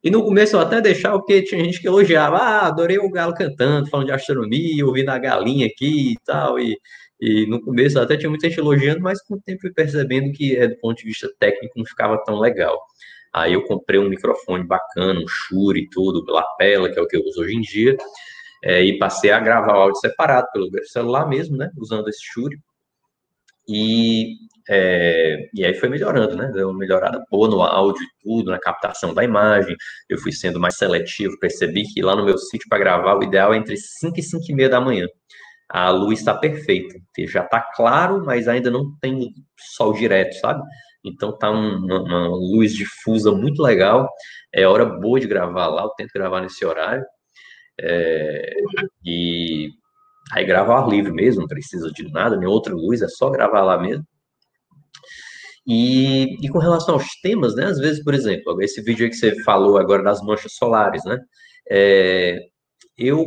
e no começo eu até deixava, porque tinha gente que elogiava, ah, adorei o galo cantando, falando de astronomia, ouvindo a galinha aqui e tal, e, e no começo até tinha muita gente elogiando, mas com o tempo fui percebendo que, é, do ponto de vista técnico, não ficava tão legal. Aí eu comprei um microfone bacana, um Shure e tudo, lapela, que é o que eu uso hoje em dia, é, e passei a gravar o áudio separado pelo celular mesmo, né, usando esse Shure. E é, e aí foi melhorando, né? Deu uma melhorada boa no áudio e tudo, na captação da imagem. Eu fui sendo mais seletivo, percebi que lá no meu sítio para gravar o ideal é entre 5 e 5 e meia da manhã. A luz está perfeita, já está claro, mas ainda não tem sol direto, sabe? Então tá uma, uma luz difusa muito legal. É hora boa de gravar lá, eu tento gravar nesse horário. É, e aí gravar ao ar livre mesmo, não precisa de nada, nem outra luz, é só gravar lá mesmo. E, e com relação aos temas, né? Às vezes, por exemplo, esse vídeo aí que você falou agora das manchas solares, né? É, eu,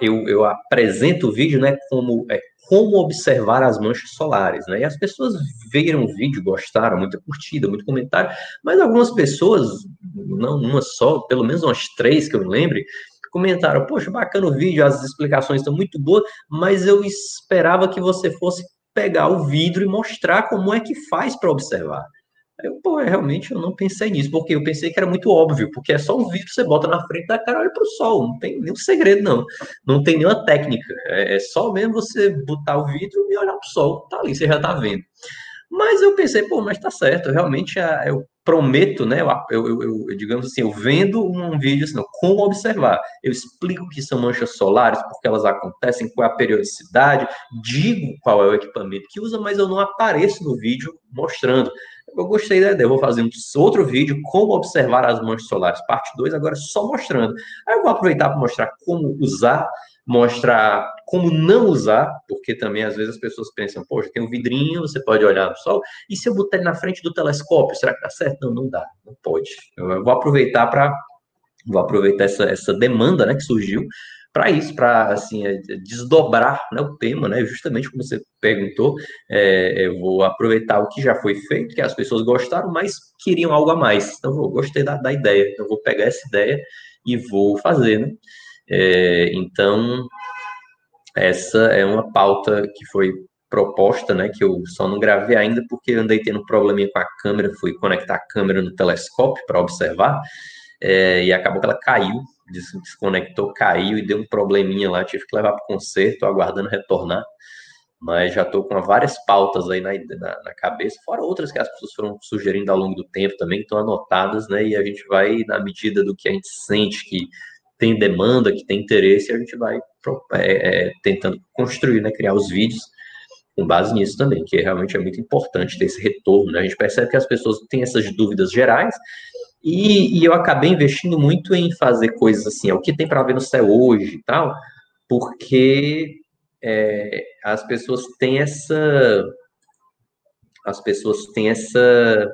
eu, eu apresento o vídeo, né? Como é, como observar as manchas solares, né? E as pessoas viram o vídeo, gostaram, muita curtida, muito comentário, mas algumas pessoas, não uma só, pelo menos umas três que eu me lembre, comentaram: Poxa, bacana o vídeo, as explicações estão muito boas, mas eu esperava que você fosse pegar o vidro e mostrar como é que faz para observar. Eu, pô, realmente eu não pensei nisso, porque eu pensei que era muito óbvio, porque é só um vidro, você bota na frente da cara, olha para o sol, não tem nenhum segredo, não. Não tem nenhuma técnica. É, é só mesmo você botar o vidro e olhar o sol, tá ali, você já tá vendo. Mas eu pensei, pô, mas tá certo, realmente eu prometo, né? Eu, eu, eu, digamos assim, eu vendo um vídeo assim, como observar. Eu explico que são manchas solares, porque elas acontecem, qual é a periodicidade, digo qual é o equipamento que usa, mas eu não apareço no vídeo mostrando. Eu gostei da ideia, eu vou fazer um outro vídeo como observar as manchas solares, parte 2, agora só mostrando. Aí eu vou aproveitar para mostrar como usar mostrar como não usar, porque também às vezes as pessoas pensam, poxa, tem um vidrinho, você pode olhar no sol, e se eu botar ele na frente do telescópio, será que dá certo? Não, não dá, não pode. Eu vou aproveitar para vou aproveitar essa, essa demanda, né, que surgiu para isso, para assim é, desdobrar né, o tema, né, justamente como você perguntou, é, eu vou aproveitar o que já foi feito, que as pessoas gostaram, mas queriam algo a mais. Então, eu gostei da, da ideia, então vou pegar essa ideia e vou fazer, né? É, então, essa é uma pauta que foi proposta, né, que eu só não gravei ainda porque andei tendo um probleminha com a câmera, fui conectar a câmera no telescópio para observar, é, e acabou que ela caiu, desconectou, caiu e deu um probleminha lá, tive que levar para o conserto, aguardando retornar, mas já estou com várias pautas aí na, na, na, cabeça, fora outras que as pessoas foram sugerindo ao longo do tempo também, estão anotadas, né, e a gente vai, na medida do que a gente sente que tem demanda, que tem interesse, a gente vai é, é, tentando construir, né, criar os vídeos com base nisso também, que realmente é muito importante ter esse retorno. Né? A gente percebe que as pessoas têm essas dúvidas gerais e, e eu acabei investindo muito em fazer coisas assim, é o que tem para ver no céu hoje e tal, porque é, as pessoas têm essa as pessoas têm essa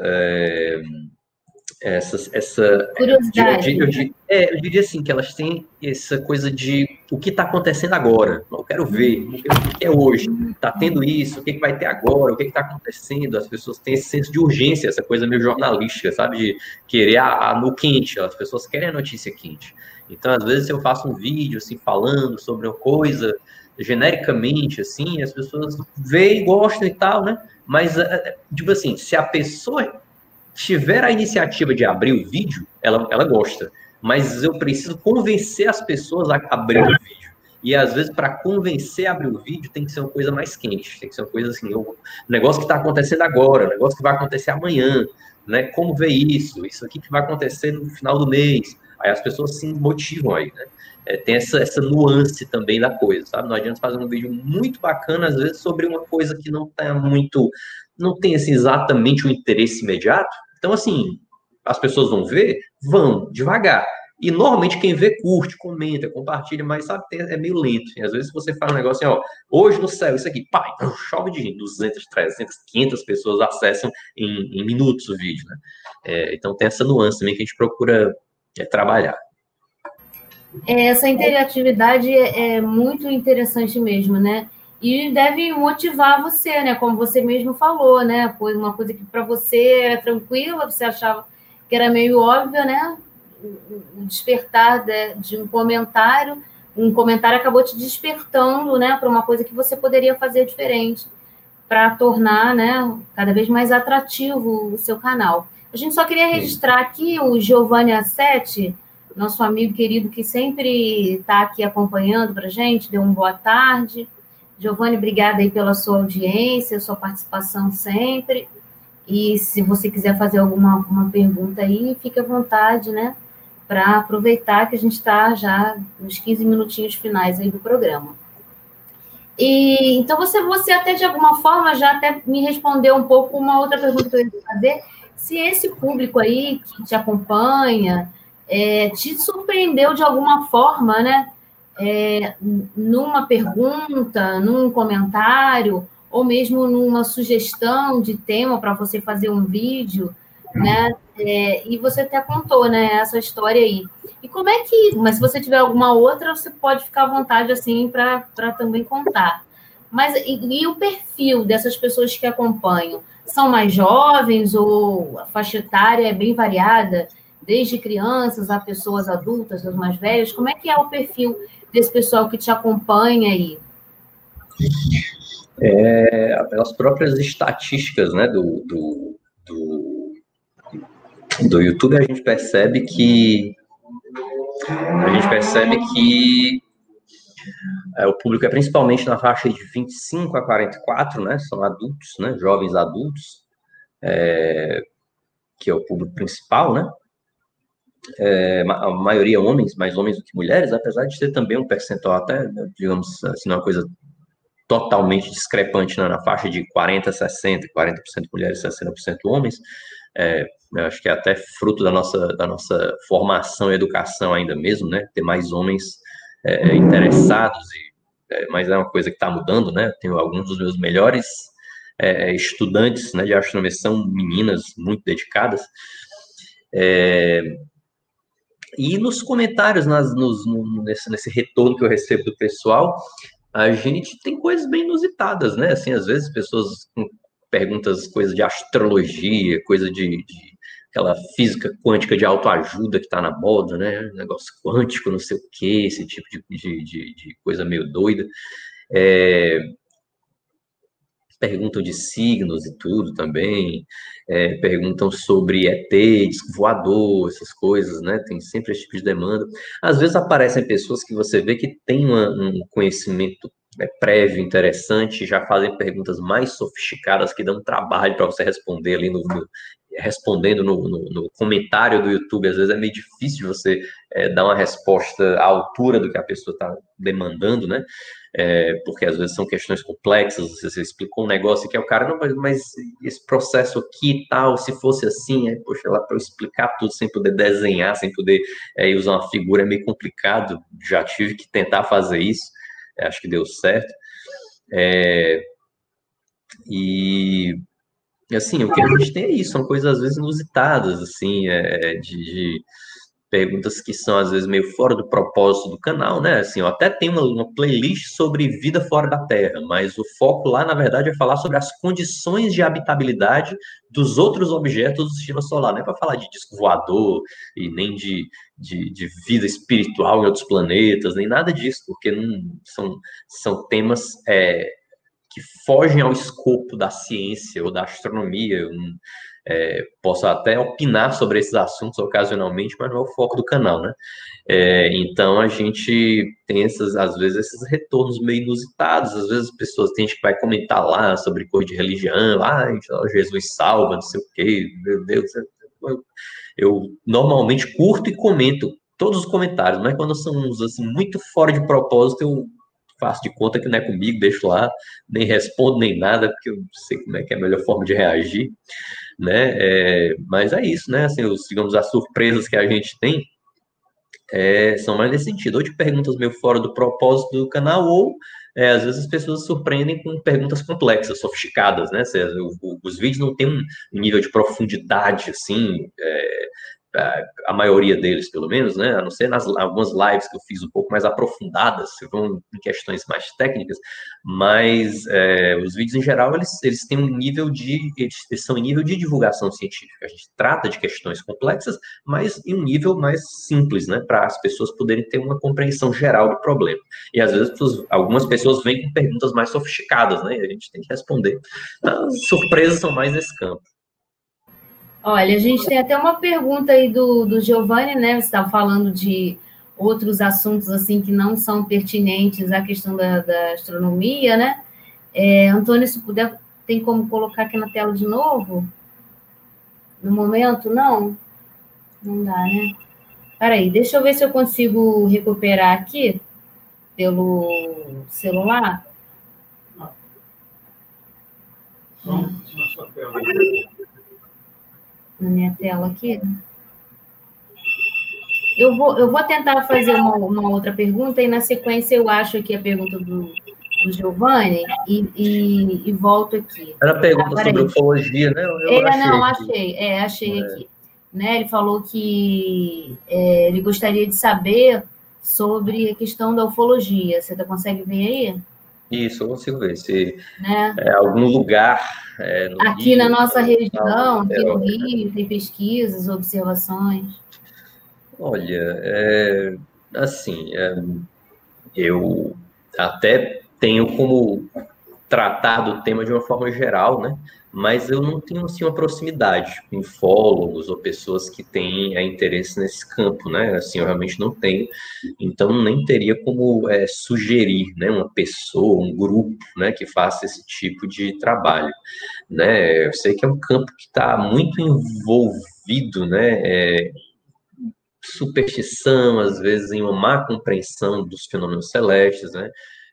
é, essa, essa curiosidade. Eu, eu, eu, é, eu, diria assim que elas têm essa coisa de o que está acontecendo agora. Eu quero ver o que, o que é hoje. Está tendo isso? O que, que vai ter agora? O que está acontecendo? As pessoas têm esse senso de urgência, essa coisa meio jornalística, sabe? De querer a, a no quente. As pessoas querem a notícia quente. Então, às vezes, eu faço um vídeo assim falando sobre uma coisa genericamente, assim, as pessoas veem, gostam e tal, né? Mas, é, é, tipo assim, se a pessoa tiver a iniciativa de abrir o vídeo, ela, ela gosta. Mas eu preciso convencer as pessoas a abrir o vídeo. E às vezes, para convencer a abrir o vídeo, tem que ser uma coisa mais quente, tem que ser uma coisa assim, um negócio que está acontecendo agora, um negócio que vai acontecer amanhã, né? Como ver isso? Isso aqui que vai acontecer no final do mês. Aí as pessoas se motivam aí, né? É, tem essa, essa nuance também da coisa, sabe? Não adianta fazer um vídeo muito bacana, às vezes, sobre uma coisa que não está muito, não tem assim, exatamente um interesse imediato, então, assim, as pessoas vão ver? Vão, devagar. E normalmente quem vê curte, comenta, compartilha, mas sabe, é meio lento. E às vezes você faz um negócio assim, ó, hoje no céu, isso aqui, então chove de gente, 200, 300, 500 pessoas acessam em, em minutos o vídeo, né? É, então tem essa nuance também que a gente procura é, trabalhar. É, essa interatividade é, é muito interessante mesmo, né? E deve motivar você, né? Como você mesmo falou, né? Uma coisa que para você era tranquila, você achava que era meio óbvio, né? O despertar de, um comentário, um comentário acabou te despertando, né? Para uma coisa que você poderia fazer diferente, para tornar, né? Cada vez mais atrativo o seu canal. A gente só queria registrar aqui o Giovanni Assetti, nosso amigo querido que sempre está aqui acompanhando para gente, deu uma boa tarde. Giovanni, obrigada aí pela sua audiência, sua participação sempre. E se você quiser fazer alguma uma pergunta aí, fique à vontade, né? Para aproveitar que a gente está já nos 15 minutinhos finais aí do programa. E então você, você até de alguma forma já até me respondeu um pouco uma outra pergunta que eu ia fazer. Se esse público aí que te acompanha é, te surpreendeu de alguma forma, né? É, numa pergunta, num comentário, ou mesmo numa sugestão de tema para você fazer um vídeo, né? É, e você até contou, né, essa história aí. E como é que, mas se você tiver alguma outra, você pode ficar à vontade assim para também contar. Mas e, e, o perfil dessas pessoas que acompanham? São mais jovens ou a faixa etária é bem variada, desde crianças a pessoas adultas, os mais velhos? Como é que é o perfil desse pessoal que te acompanha aí? É, pelas próprias estatísticas né, do, do, do, do YouTube, a gente percebe que a gente percebe que É, o público é principalmente na faixa de 25 a 44, né? São adultos, né? Jovens adultos, é, que é o público principal, né? É, a maioria homens, mais homens do que mulheres, apesar de ter também um percentual até, digamos assim, uma coisa totalmente discrepante né? na faixa de 40 a 60, 40% mulheres, 60% homens. É, acho que é até fruto da nossa, da nossa formação e educação ainda mesmo, né? Ter mais homens é, interessados, e, é, mas é uma coisa que está mudando, né? Tenho alguns dos meus melhores é, estudantes né, de astronomia são meninas muito dedicadas. É, e nos comentários, nas, nos, no, nesse, nesse retorno que eu recebo do pessoal, a gente tem coisas bem inusitadas, né? Assim, às vezes pessoas com perguntas, coisas de astrologia, coisa de, de aquela física quântica de autoajuda que está na moda, né? Negócio quântico, não sei o que, esse tipo de, de, de coisa meio doida. É, perguntam de signos e tudo também, é, perguntam sobre ET, disco voador, essas coisas, né? Tem sempre esse tipo de demanda. Às vezes aparecem pessoas que você vê que têm uma, um conhecimento né, prévio, interessante, já fazem perguntas mais sofisticadas que dão trabalho para você responder ali no, no respondendo no, no, no, comentário do YouTube, às vezes é meio difícil você é, dar uma resposta à altura do que a pessoa está demandando, né? É, porque às vezes são questões complexas, você, você explicou um negócio que é o cara, não, mas esse processo aqui e tal, se fosse assim, aí, poxa, lá para eu explicar tudo sem poder desenhar, sem poder é, usar uma figura é meio complicado, já tive que tentar fazer isso, é, acho que deu certo. É, e assim, o que a gente tem é isso, são coisas às vezes inusitadas, assim, é, de, de, perguntas que são às vezes meio fora do propósito do canal, né? Assim, eu até tenho uma, uma, playlist sobre vida fora da Terra, mas o foco lá, na verdade, é falar sobre as condições de habitabilidade dos outros objetos do sistema solar, não é para falar de disco voador e nem de, de, de, vida espiritual em outros planetas, nem nada disso, porque não são, são temas é, que fogem ao escopo da ciência ou da astronomia. É, posso até opinar sobre esses assuntos ocasionalmente, mas não é o foco do canal, né? É, então a gente tem essas, às vezes, esses retornos meio inusitados. Às vezes as pessoas têm que vai comentar lá sobre coisa de religião, ah, Jesus salva, não sei o quê, meu Deus. Eu, eu normalmente curto e comento todos os comentários, mas quando são uns assim muito fora de propósito, eu faço de conta que não é comigo, deixo lá, nem respondo nem nada, porque eu sei como é que é a melhor forma de reagir, né? É, mas é isso, né? Assim, os, digamos, as surpresas que a gente tem é, são mais nesse sentido, ou de perguntas meio fora do propósito do canal, ou é, às vezes as pessoas surpreendem com perguntas complexas, sofisticadas, né? Os vídeos não têm um nível de profundidade, assim, é, a maioria deles, pelo menos, né? A não ser nas algumas lives que eu fiz um pouco mais aprofundadas, vão em questões mais técnicas, mas é, os vídeos em geral eles, eles têm um nível de eles são em nível de divulgação científica. A gente trata de questões complexas, mas em um nível mais simples, né? Para as pessoas poderem ter uma compreensão geral do problema. E às vezes algumas pessoas vêm com perguntas mais sofisticadas, né? E a gente tem que responder. Então, as surpresas são mais nesse campo. Olha, a gente tem até uma pergunta aí do, do Giovanni, né? Você estava falando de outros assuntos assim que não são pertinentes à questão da, da astronomia, né? É, Antônio, se puder, tem como colocar aqui na tela de novo? No momento, não? Não dá, né? Peraí, deixa eu ver se eu consigo recuperar aqui pelo celular. Não. Hum na minha tela aqui. Eu vou, eu vou tentar fazer uma, uma outra pergunta e na sequência eu acho aqui a pergunta do, do Giovanni e, e, e, volto aqui. Era pergunta sobre ufologia, né? Eu é, achei não, achei, é, achei é. aqui. Né, ele falou que é, ele gostaria de saber sobre a questão da ufologia. Você tá, consegue ver aí? Isso, eu consigo ver. Se né? é algum lugar. É, aqui Rio, na nossa região, aqui no Rio, tem pesquisas, observações. Olha, é, assim, é, eu até tenho como tratar do tema de uma forma geral, né? Mas eu não tenho assim uma proximidade com ufólogos ou pessoas que têm é, interesse nesse campo, né? Assim, eu realmente não tenho, então nem teria como é, sugerir, né, uma pessoa, um grupo, né, que faça esse tipo de trabalho, né? Eu sei que é um campo que está muito envolvido, né? É, superstição, às vezes em uma má compreensão dos fenômenos celestes, né?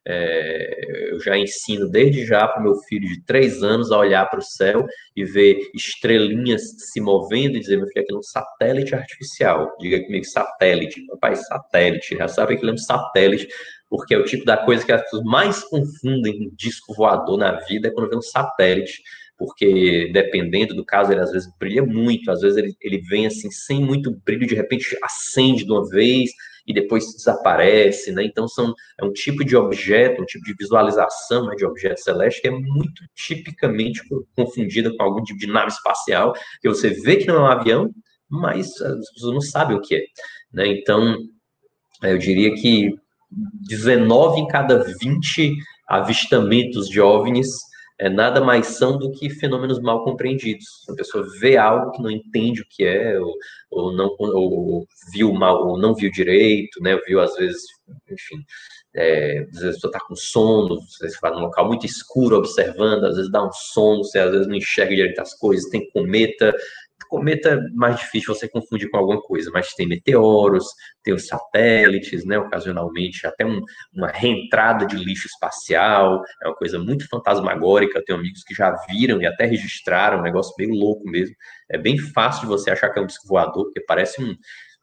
É, eu já ensino desde já para o meu filho de três anos a olhar para o céu e ver estrelinhas se movendo e dizer, meu filho, aquilo é um satélite artificial. Diga comigo, satélite. Papai, satélite. Já sabe que ele é um satélite, porque é o tipo da coisa que as pessoas mais confundem com disco voador na vida é quando vê um satélite porque dependendo do caso, ele às vezes brilha muito, às vezes ele, ele vem assim sem muito brilho, de repente acende de uma vez, e depois desaparece, né? Então são é um tipo de objeto, um tipo de visualização né, de objeto celeste que é muito tipicamente confundida com algum tipo de nave espacial, que você vê que não é um avião, mas as pessoas não sabem o que é, né? Então eu diria que 19 em cada 20 avistamentos de OVNIs é, nada mais são do que fenômenos mal compreendidos. A pessoa vê algo que não entende o que é, ou, ou não ou viu mal, ou não viu direito, né? Viu às vezes, enfim, é, às vezes pessoa está com sono, você está num local muito escuro observando, às vezes dá um sono, você às vezes não enxerga direito as coisas, tem cometa, cometa mais difícil você confundir com alguma coisa, mas tem meteoros, tem os satélites, né, ocasionalmente até um, uma reentrada de lixo espacial, é uma coisa muito fantasmagórica, eu tenho amigos que já viram e até registraram, um negócio meio louco mesmo, é bem fácil de você achar que é um disco voador, porque parece um,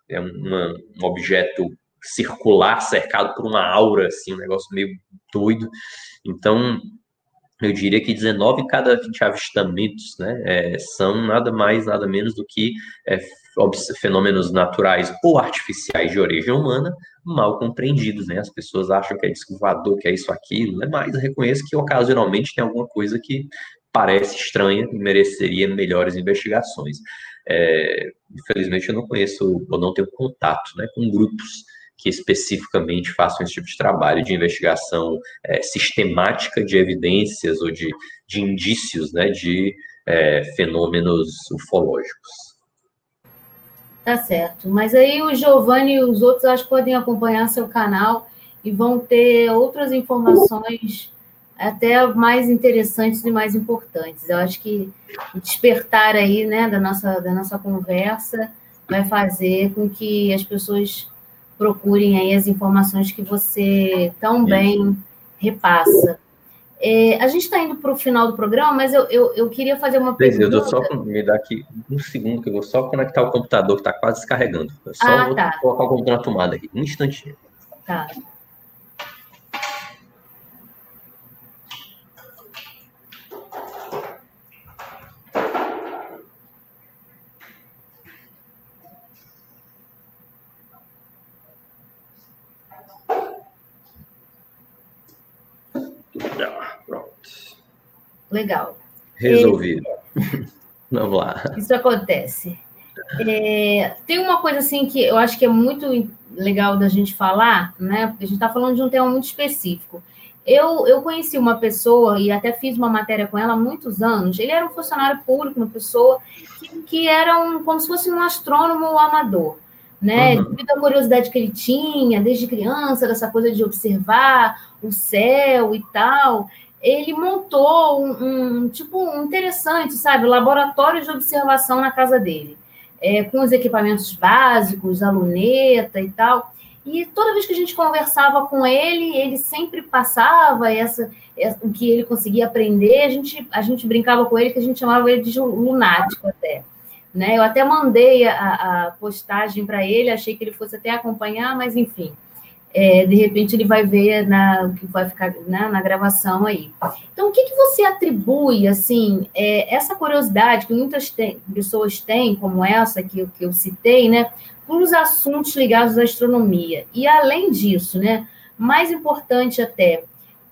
é um objeto circular cercado por uma aura, assim, um negócio meio doido, então eu diria que 19 em cada 20 avistamentos né, é, são nada mais, nada menos do que é, fenômenos naturais ou artificiais de origem humana mal compreendidos. Né? As pessoas acham que é disco voador, que é isso, aquilo, né? mas reconheço que ocasionalmente tem alguma coisa que parece estranha e mereceria melhores investigações. É, infelizmente, eu não conheço ou não tenho contato né, com grupos que especificamente façam esse tipo de trabalho de investigação é, sistemática de evidências ou de, de indícios né, de é, fenômenos ufológicos. Tá certo. Mas aí o Giovanni e os outros acho que podem acompanhar seu canal e vão ter outras informações até mais interessantes e mais importantes. Eu acho que despertar aí, né, da nossa, da nossa conversa vai fazer com que as pessoas procurem aí as informações que você tão bem repassa. É, a gente está indo para o final do programa, mas eu, eu, eu queria fazer uma pergunta. Eu só me dá aqui um segundo que eu vou só conectar o computador que está quase descarregando. Eu só ah, vou tá. colocar o computador na tomada aqui, um instantinho. Tá. Legal. Resolvido. Vamos lá. Isso acontece. É, tem uma coisa assim que eu acho que é muito legal da gente falar, né? Porque a gente está falando de um tema muito específico. Eu, eu conheci uma pessoa e até fiz uma matéria com ela há muitos anos. Ele era um funcionário público, uma pessoa que, que era um, como se fosse um astrônomo amador, né? Uhum. Devido à curiosidade que ele tinha desde criança, dessa coisa de observar o céu e tal ele montou um, um, tipo interessante, sabe, laboratório de observação na casa dele, é, com os equipamentos básicos, a luneta e tal. E toda vez que a gente conversava com ele, ele sempre passava essa, essa, o que ele conseguia aprender. A gente, a gente brincava com ele que a gente chamava ele de lunático até. Né? Eu até mandei a, a postagem para ele, achei que ele fosse até acompanhar, mas enfim é, de repente ele vai ver na que vai ficar né, na gravação aí. Então, o que, que você atribui assim é, essa curiosidade que muitas te pessoas têm, como essa que, que eu citei, né, para os assuntos ligados à astronomia? E além disso, né, mais importante até,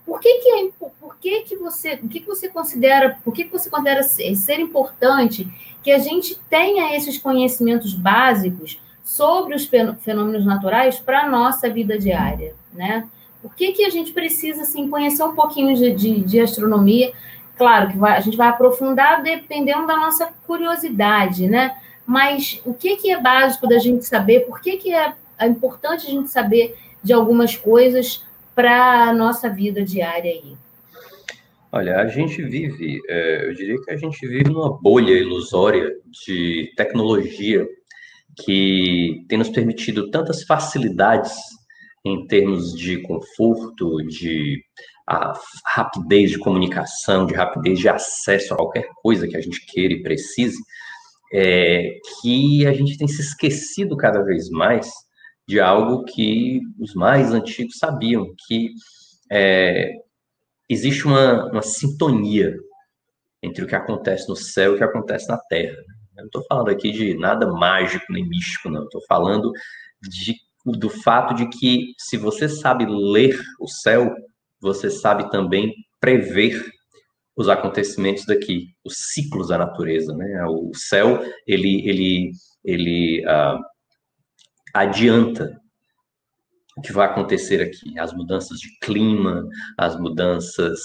por que que, é, por que, que você, o que, que você considera, por que, que você considera ser, ser importante que a gente tenha esses conhecimentos básicos sobre os fenômenos naturais para a nossa vida diária, né? Por que, que a gente precisa assim, conhecer um pouquinho de, de, de astronomia? Claro que vai, a gente vai aprofundar dependendo da nossa curiosidade, né? Mas o que, que é básico da gente saber? Por que, que é, é importante a gente saber de algumas coisas para a nossa vida diária aí? Olha, a gente vive, é, eu diria que a gente vive numa bolha ilusória de tecnologia que tem nos permitido tantas facilidades em termos de conforto, de a rapidez de comunicação, de rapidez de acesso a qualquer coisa que a gente queira e precise, é, que a gente tem se esquecido cada vez mais de algo que os mais antigos sabiam, que é, existe uma, uma sintonia entre o que acontece no céu e o que acontece na terra. Eu não estou falando aqui de nada mágico nem místico, não. Estou falando de, do fato de que se você sabe ler o céu, você sabe também prever os acontecimentos daqui, os ciclos da natureza, né? O céu ele ele ele uh, adianta o que vai acontecer aqui, as mudanças de clima, as mudanças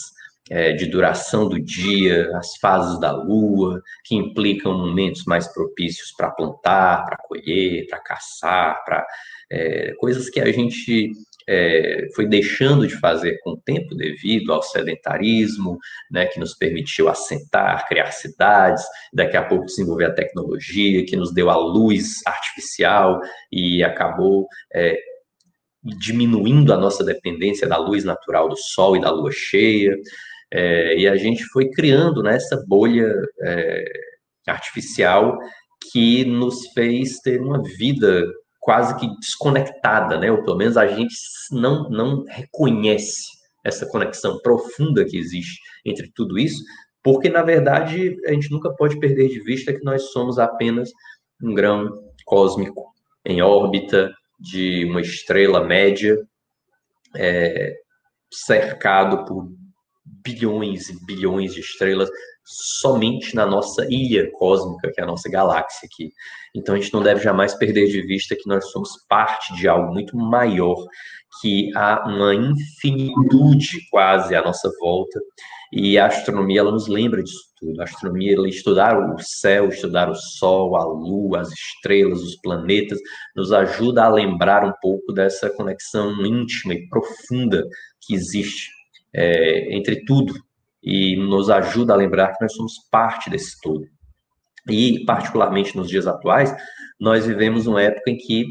é, de duração do dia, as fases da lua, que implicam momentos mais propícios para plantar, para colher, para caçar, para é, coisas que a gente é, foi deixando de fazer com o tempo devido ao sedentarismo, né, que nos permitiu assentar, criar cidades, daqui a pouco desenvolver a tecnologia, que nos deu a luz artificial e acabou é, diminuindo a nossa dependência da luz natural do sol e da lua cheia. É, e a gente foi criando né, bolha é, artificial que nos fez ter uma vida quase que desconectada, né? Ou pelo menos a gente não, não reconhece essa conexão profunda que existe entre tudo isso, porque na verdade a gente nunca pode perder de vista que nós somos apenas um grão cósmico em órbita de uma estrela média, é, cercado por bilhões e bilhões de estrelas somente na nossa ilha cósmica, que é a nossa galáxia aqui. Então a gente não deve jamais perder de vista que nós somos parte de algo muito maior, que há uma infinitude quase à nossa volta, e a astronomia ela nos lembra disso tudo. A astronomia, ela estudar o céu, estudar o sol, a lua, as estrelas, os planetas, nos ajuda a lembrar um pouco dessa conexão íntima e profunda que existe é, entre tudo e nos ajuda a lembrar que nós somos parte desse todo. E, particularmente nos dias atuais, nós vivemos uma época em que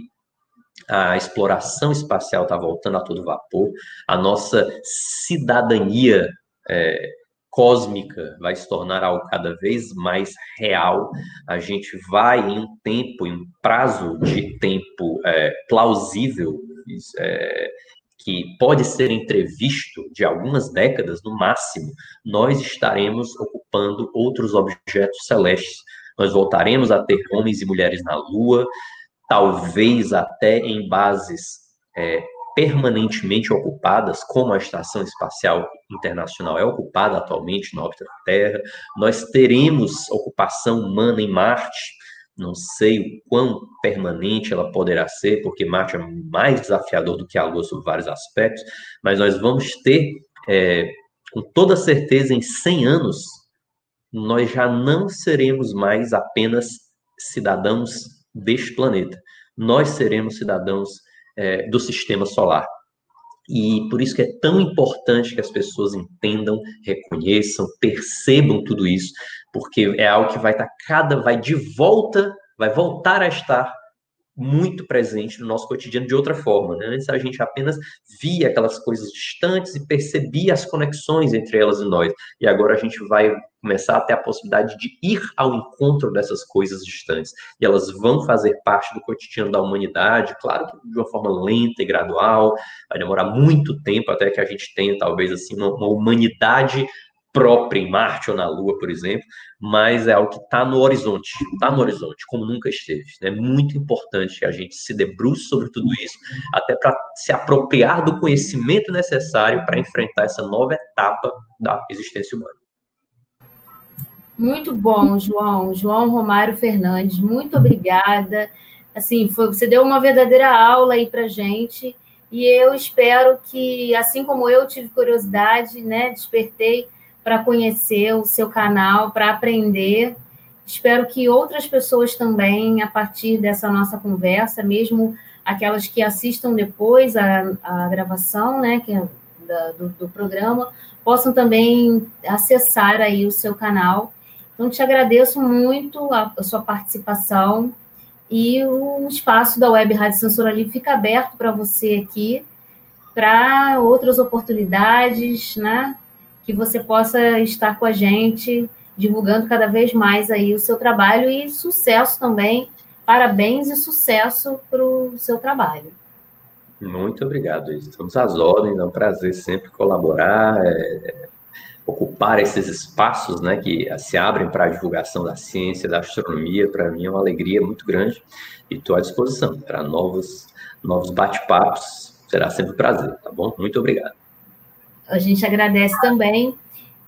a exploração espacial está voltando a todo vapor, a nossa cidadania é, cósmica vai se tornar algo cada vez mais real. A gente vai em um tempo, em um prazo de tempo é, plausível, é, que pode ser entrevisto de algumas décadas no máximo, nós estaremos ocupando outros objetos celestes. Nós voltaremos a ter homens e mulheres na Lua, talvez até em bases é, permanentemente ocupadas, como a Estação Espacial Internacional é ocupada atualmente na órbita da Terra. Nós teremos ocupação humana em Marte não sei o quão permanente ela poderá ser, porque Marte é mais desafiador do que a Lua sob vários aspectos, mas nós vamos ter, é, com toda certeza, em 100 anos, nós já não seremos mais apenas cidadãos deste planeta. Nós seremos cidadãos é, do sistema solar. E por isso que é tão importante que as pessoas entendam, reconheçam, percebam tudo isso, porque é algo que vai estar cada vai de volta, vai voltar a estar muito presente no nosso cotidiano de outra forma. Né? Antes a gente apenas via aquelas coisas distantes e percebia as conexões entre elas e nós. E agora a gente vai começar a ter a possibilidade de ir ao encontro dessas coisas distantes. E elas vão fazer parte do cotidiano da humanidade, claro que de uma forma lenta e gradual, vai demorar muito tempo até que a gente tenha, talvez, assim, uma, uma humanidade própria em Marte ou na Lua, por exemplo, mas é algo que está no horizonte, está no horizonte, como nunca esteve. É muito importante que a gente se debruce sobre tudo isso, até para se apropriar do conhecimento necessário para enfrentar essa nova etapa da existência humana. Muito bom, João. João Romário Fernandes, muito obrigada. Assim, foi, você deu uma verdadeira aula aí para gente E eu espero que, assim como eu tive curiosidade, né, despertei para conhecer o seu canal, para aprender. Espero que outras pessoas também, a partir dessa nossa conversa, mesmo aquelas que assistam depois a, a gravação, né, que é da, do, do programa, possam também acessar aí o seu canal. Então, te agradeço muito a, a sua participação e o espaço da Web Rádio Censura Livre fica aberto para você aqui, para outras oportunidades, né? Que você possa estar com a gente, divulgando cada vez mais aí o seu trabalho e sucesso também. Parabéns e sucesso para o seu trabalho. Muito obrigado. Estamos às ordens, é um prazer sempre colaborar, é, ocupar esses espaços né, que se abrem para a divulgação da ciência, da astronomia. Para mim é uma alegria muito grande e estou à disposição para novos, novos bate-papos. Será sempre um prazer, tá bom? Muito obrigado. A gente agradece também.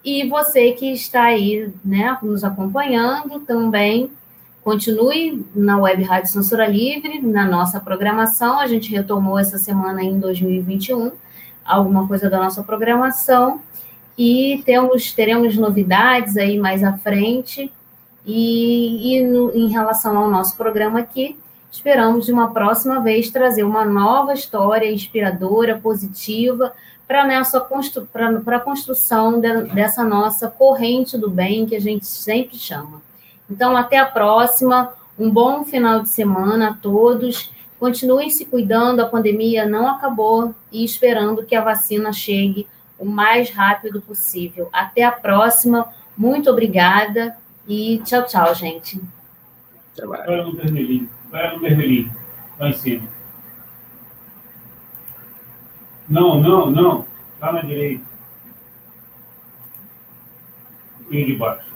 E você que está aí né, nos acompanhando também Continue na Web Rádio Censura Livre, na nossa programação. A gente retomou essa semana em 2021 alguma coisa da nossa programação e temos, teremos novidades aí mais à frente. E, e no, em relação ao nosso programa aqui, esperamos de uma próxima vez trazer uma nova história inspiradora, positiva, para constru, a construção de, dessa nossa corrente do bem que a gente sempre chama. Então, até a próxima. Um bom final de semana a todos. Continuem se cuidando, a pandemia não acabou e esperando que a vacina chegue o mais rápido possível. Até a próxima. Muito obrigada e tchau, tchau, gente. Vai no vermelhinho. Vai no vermelhinho. Lá em cima. Não, não, não. Lá na direita. E de baixo.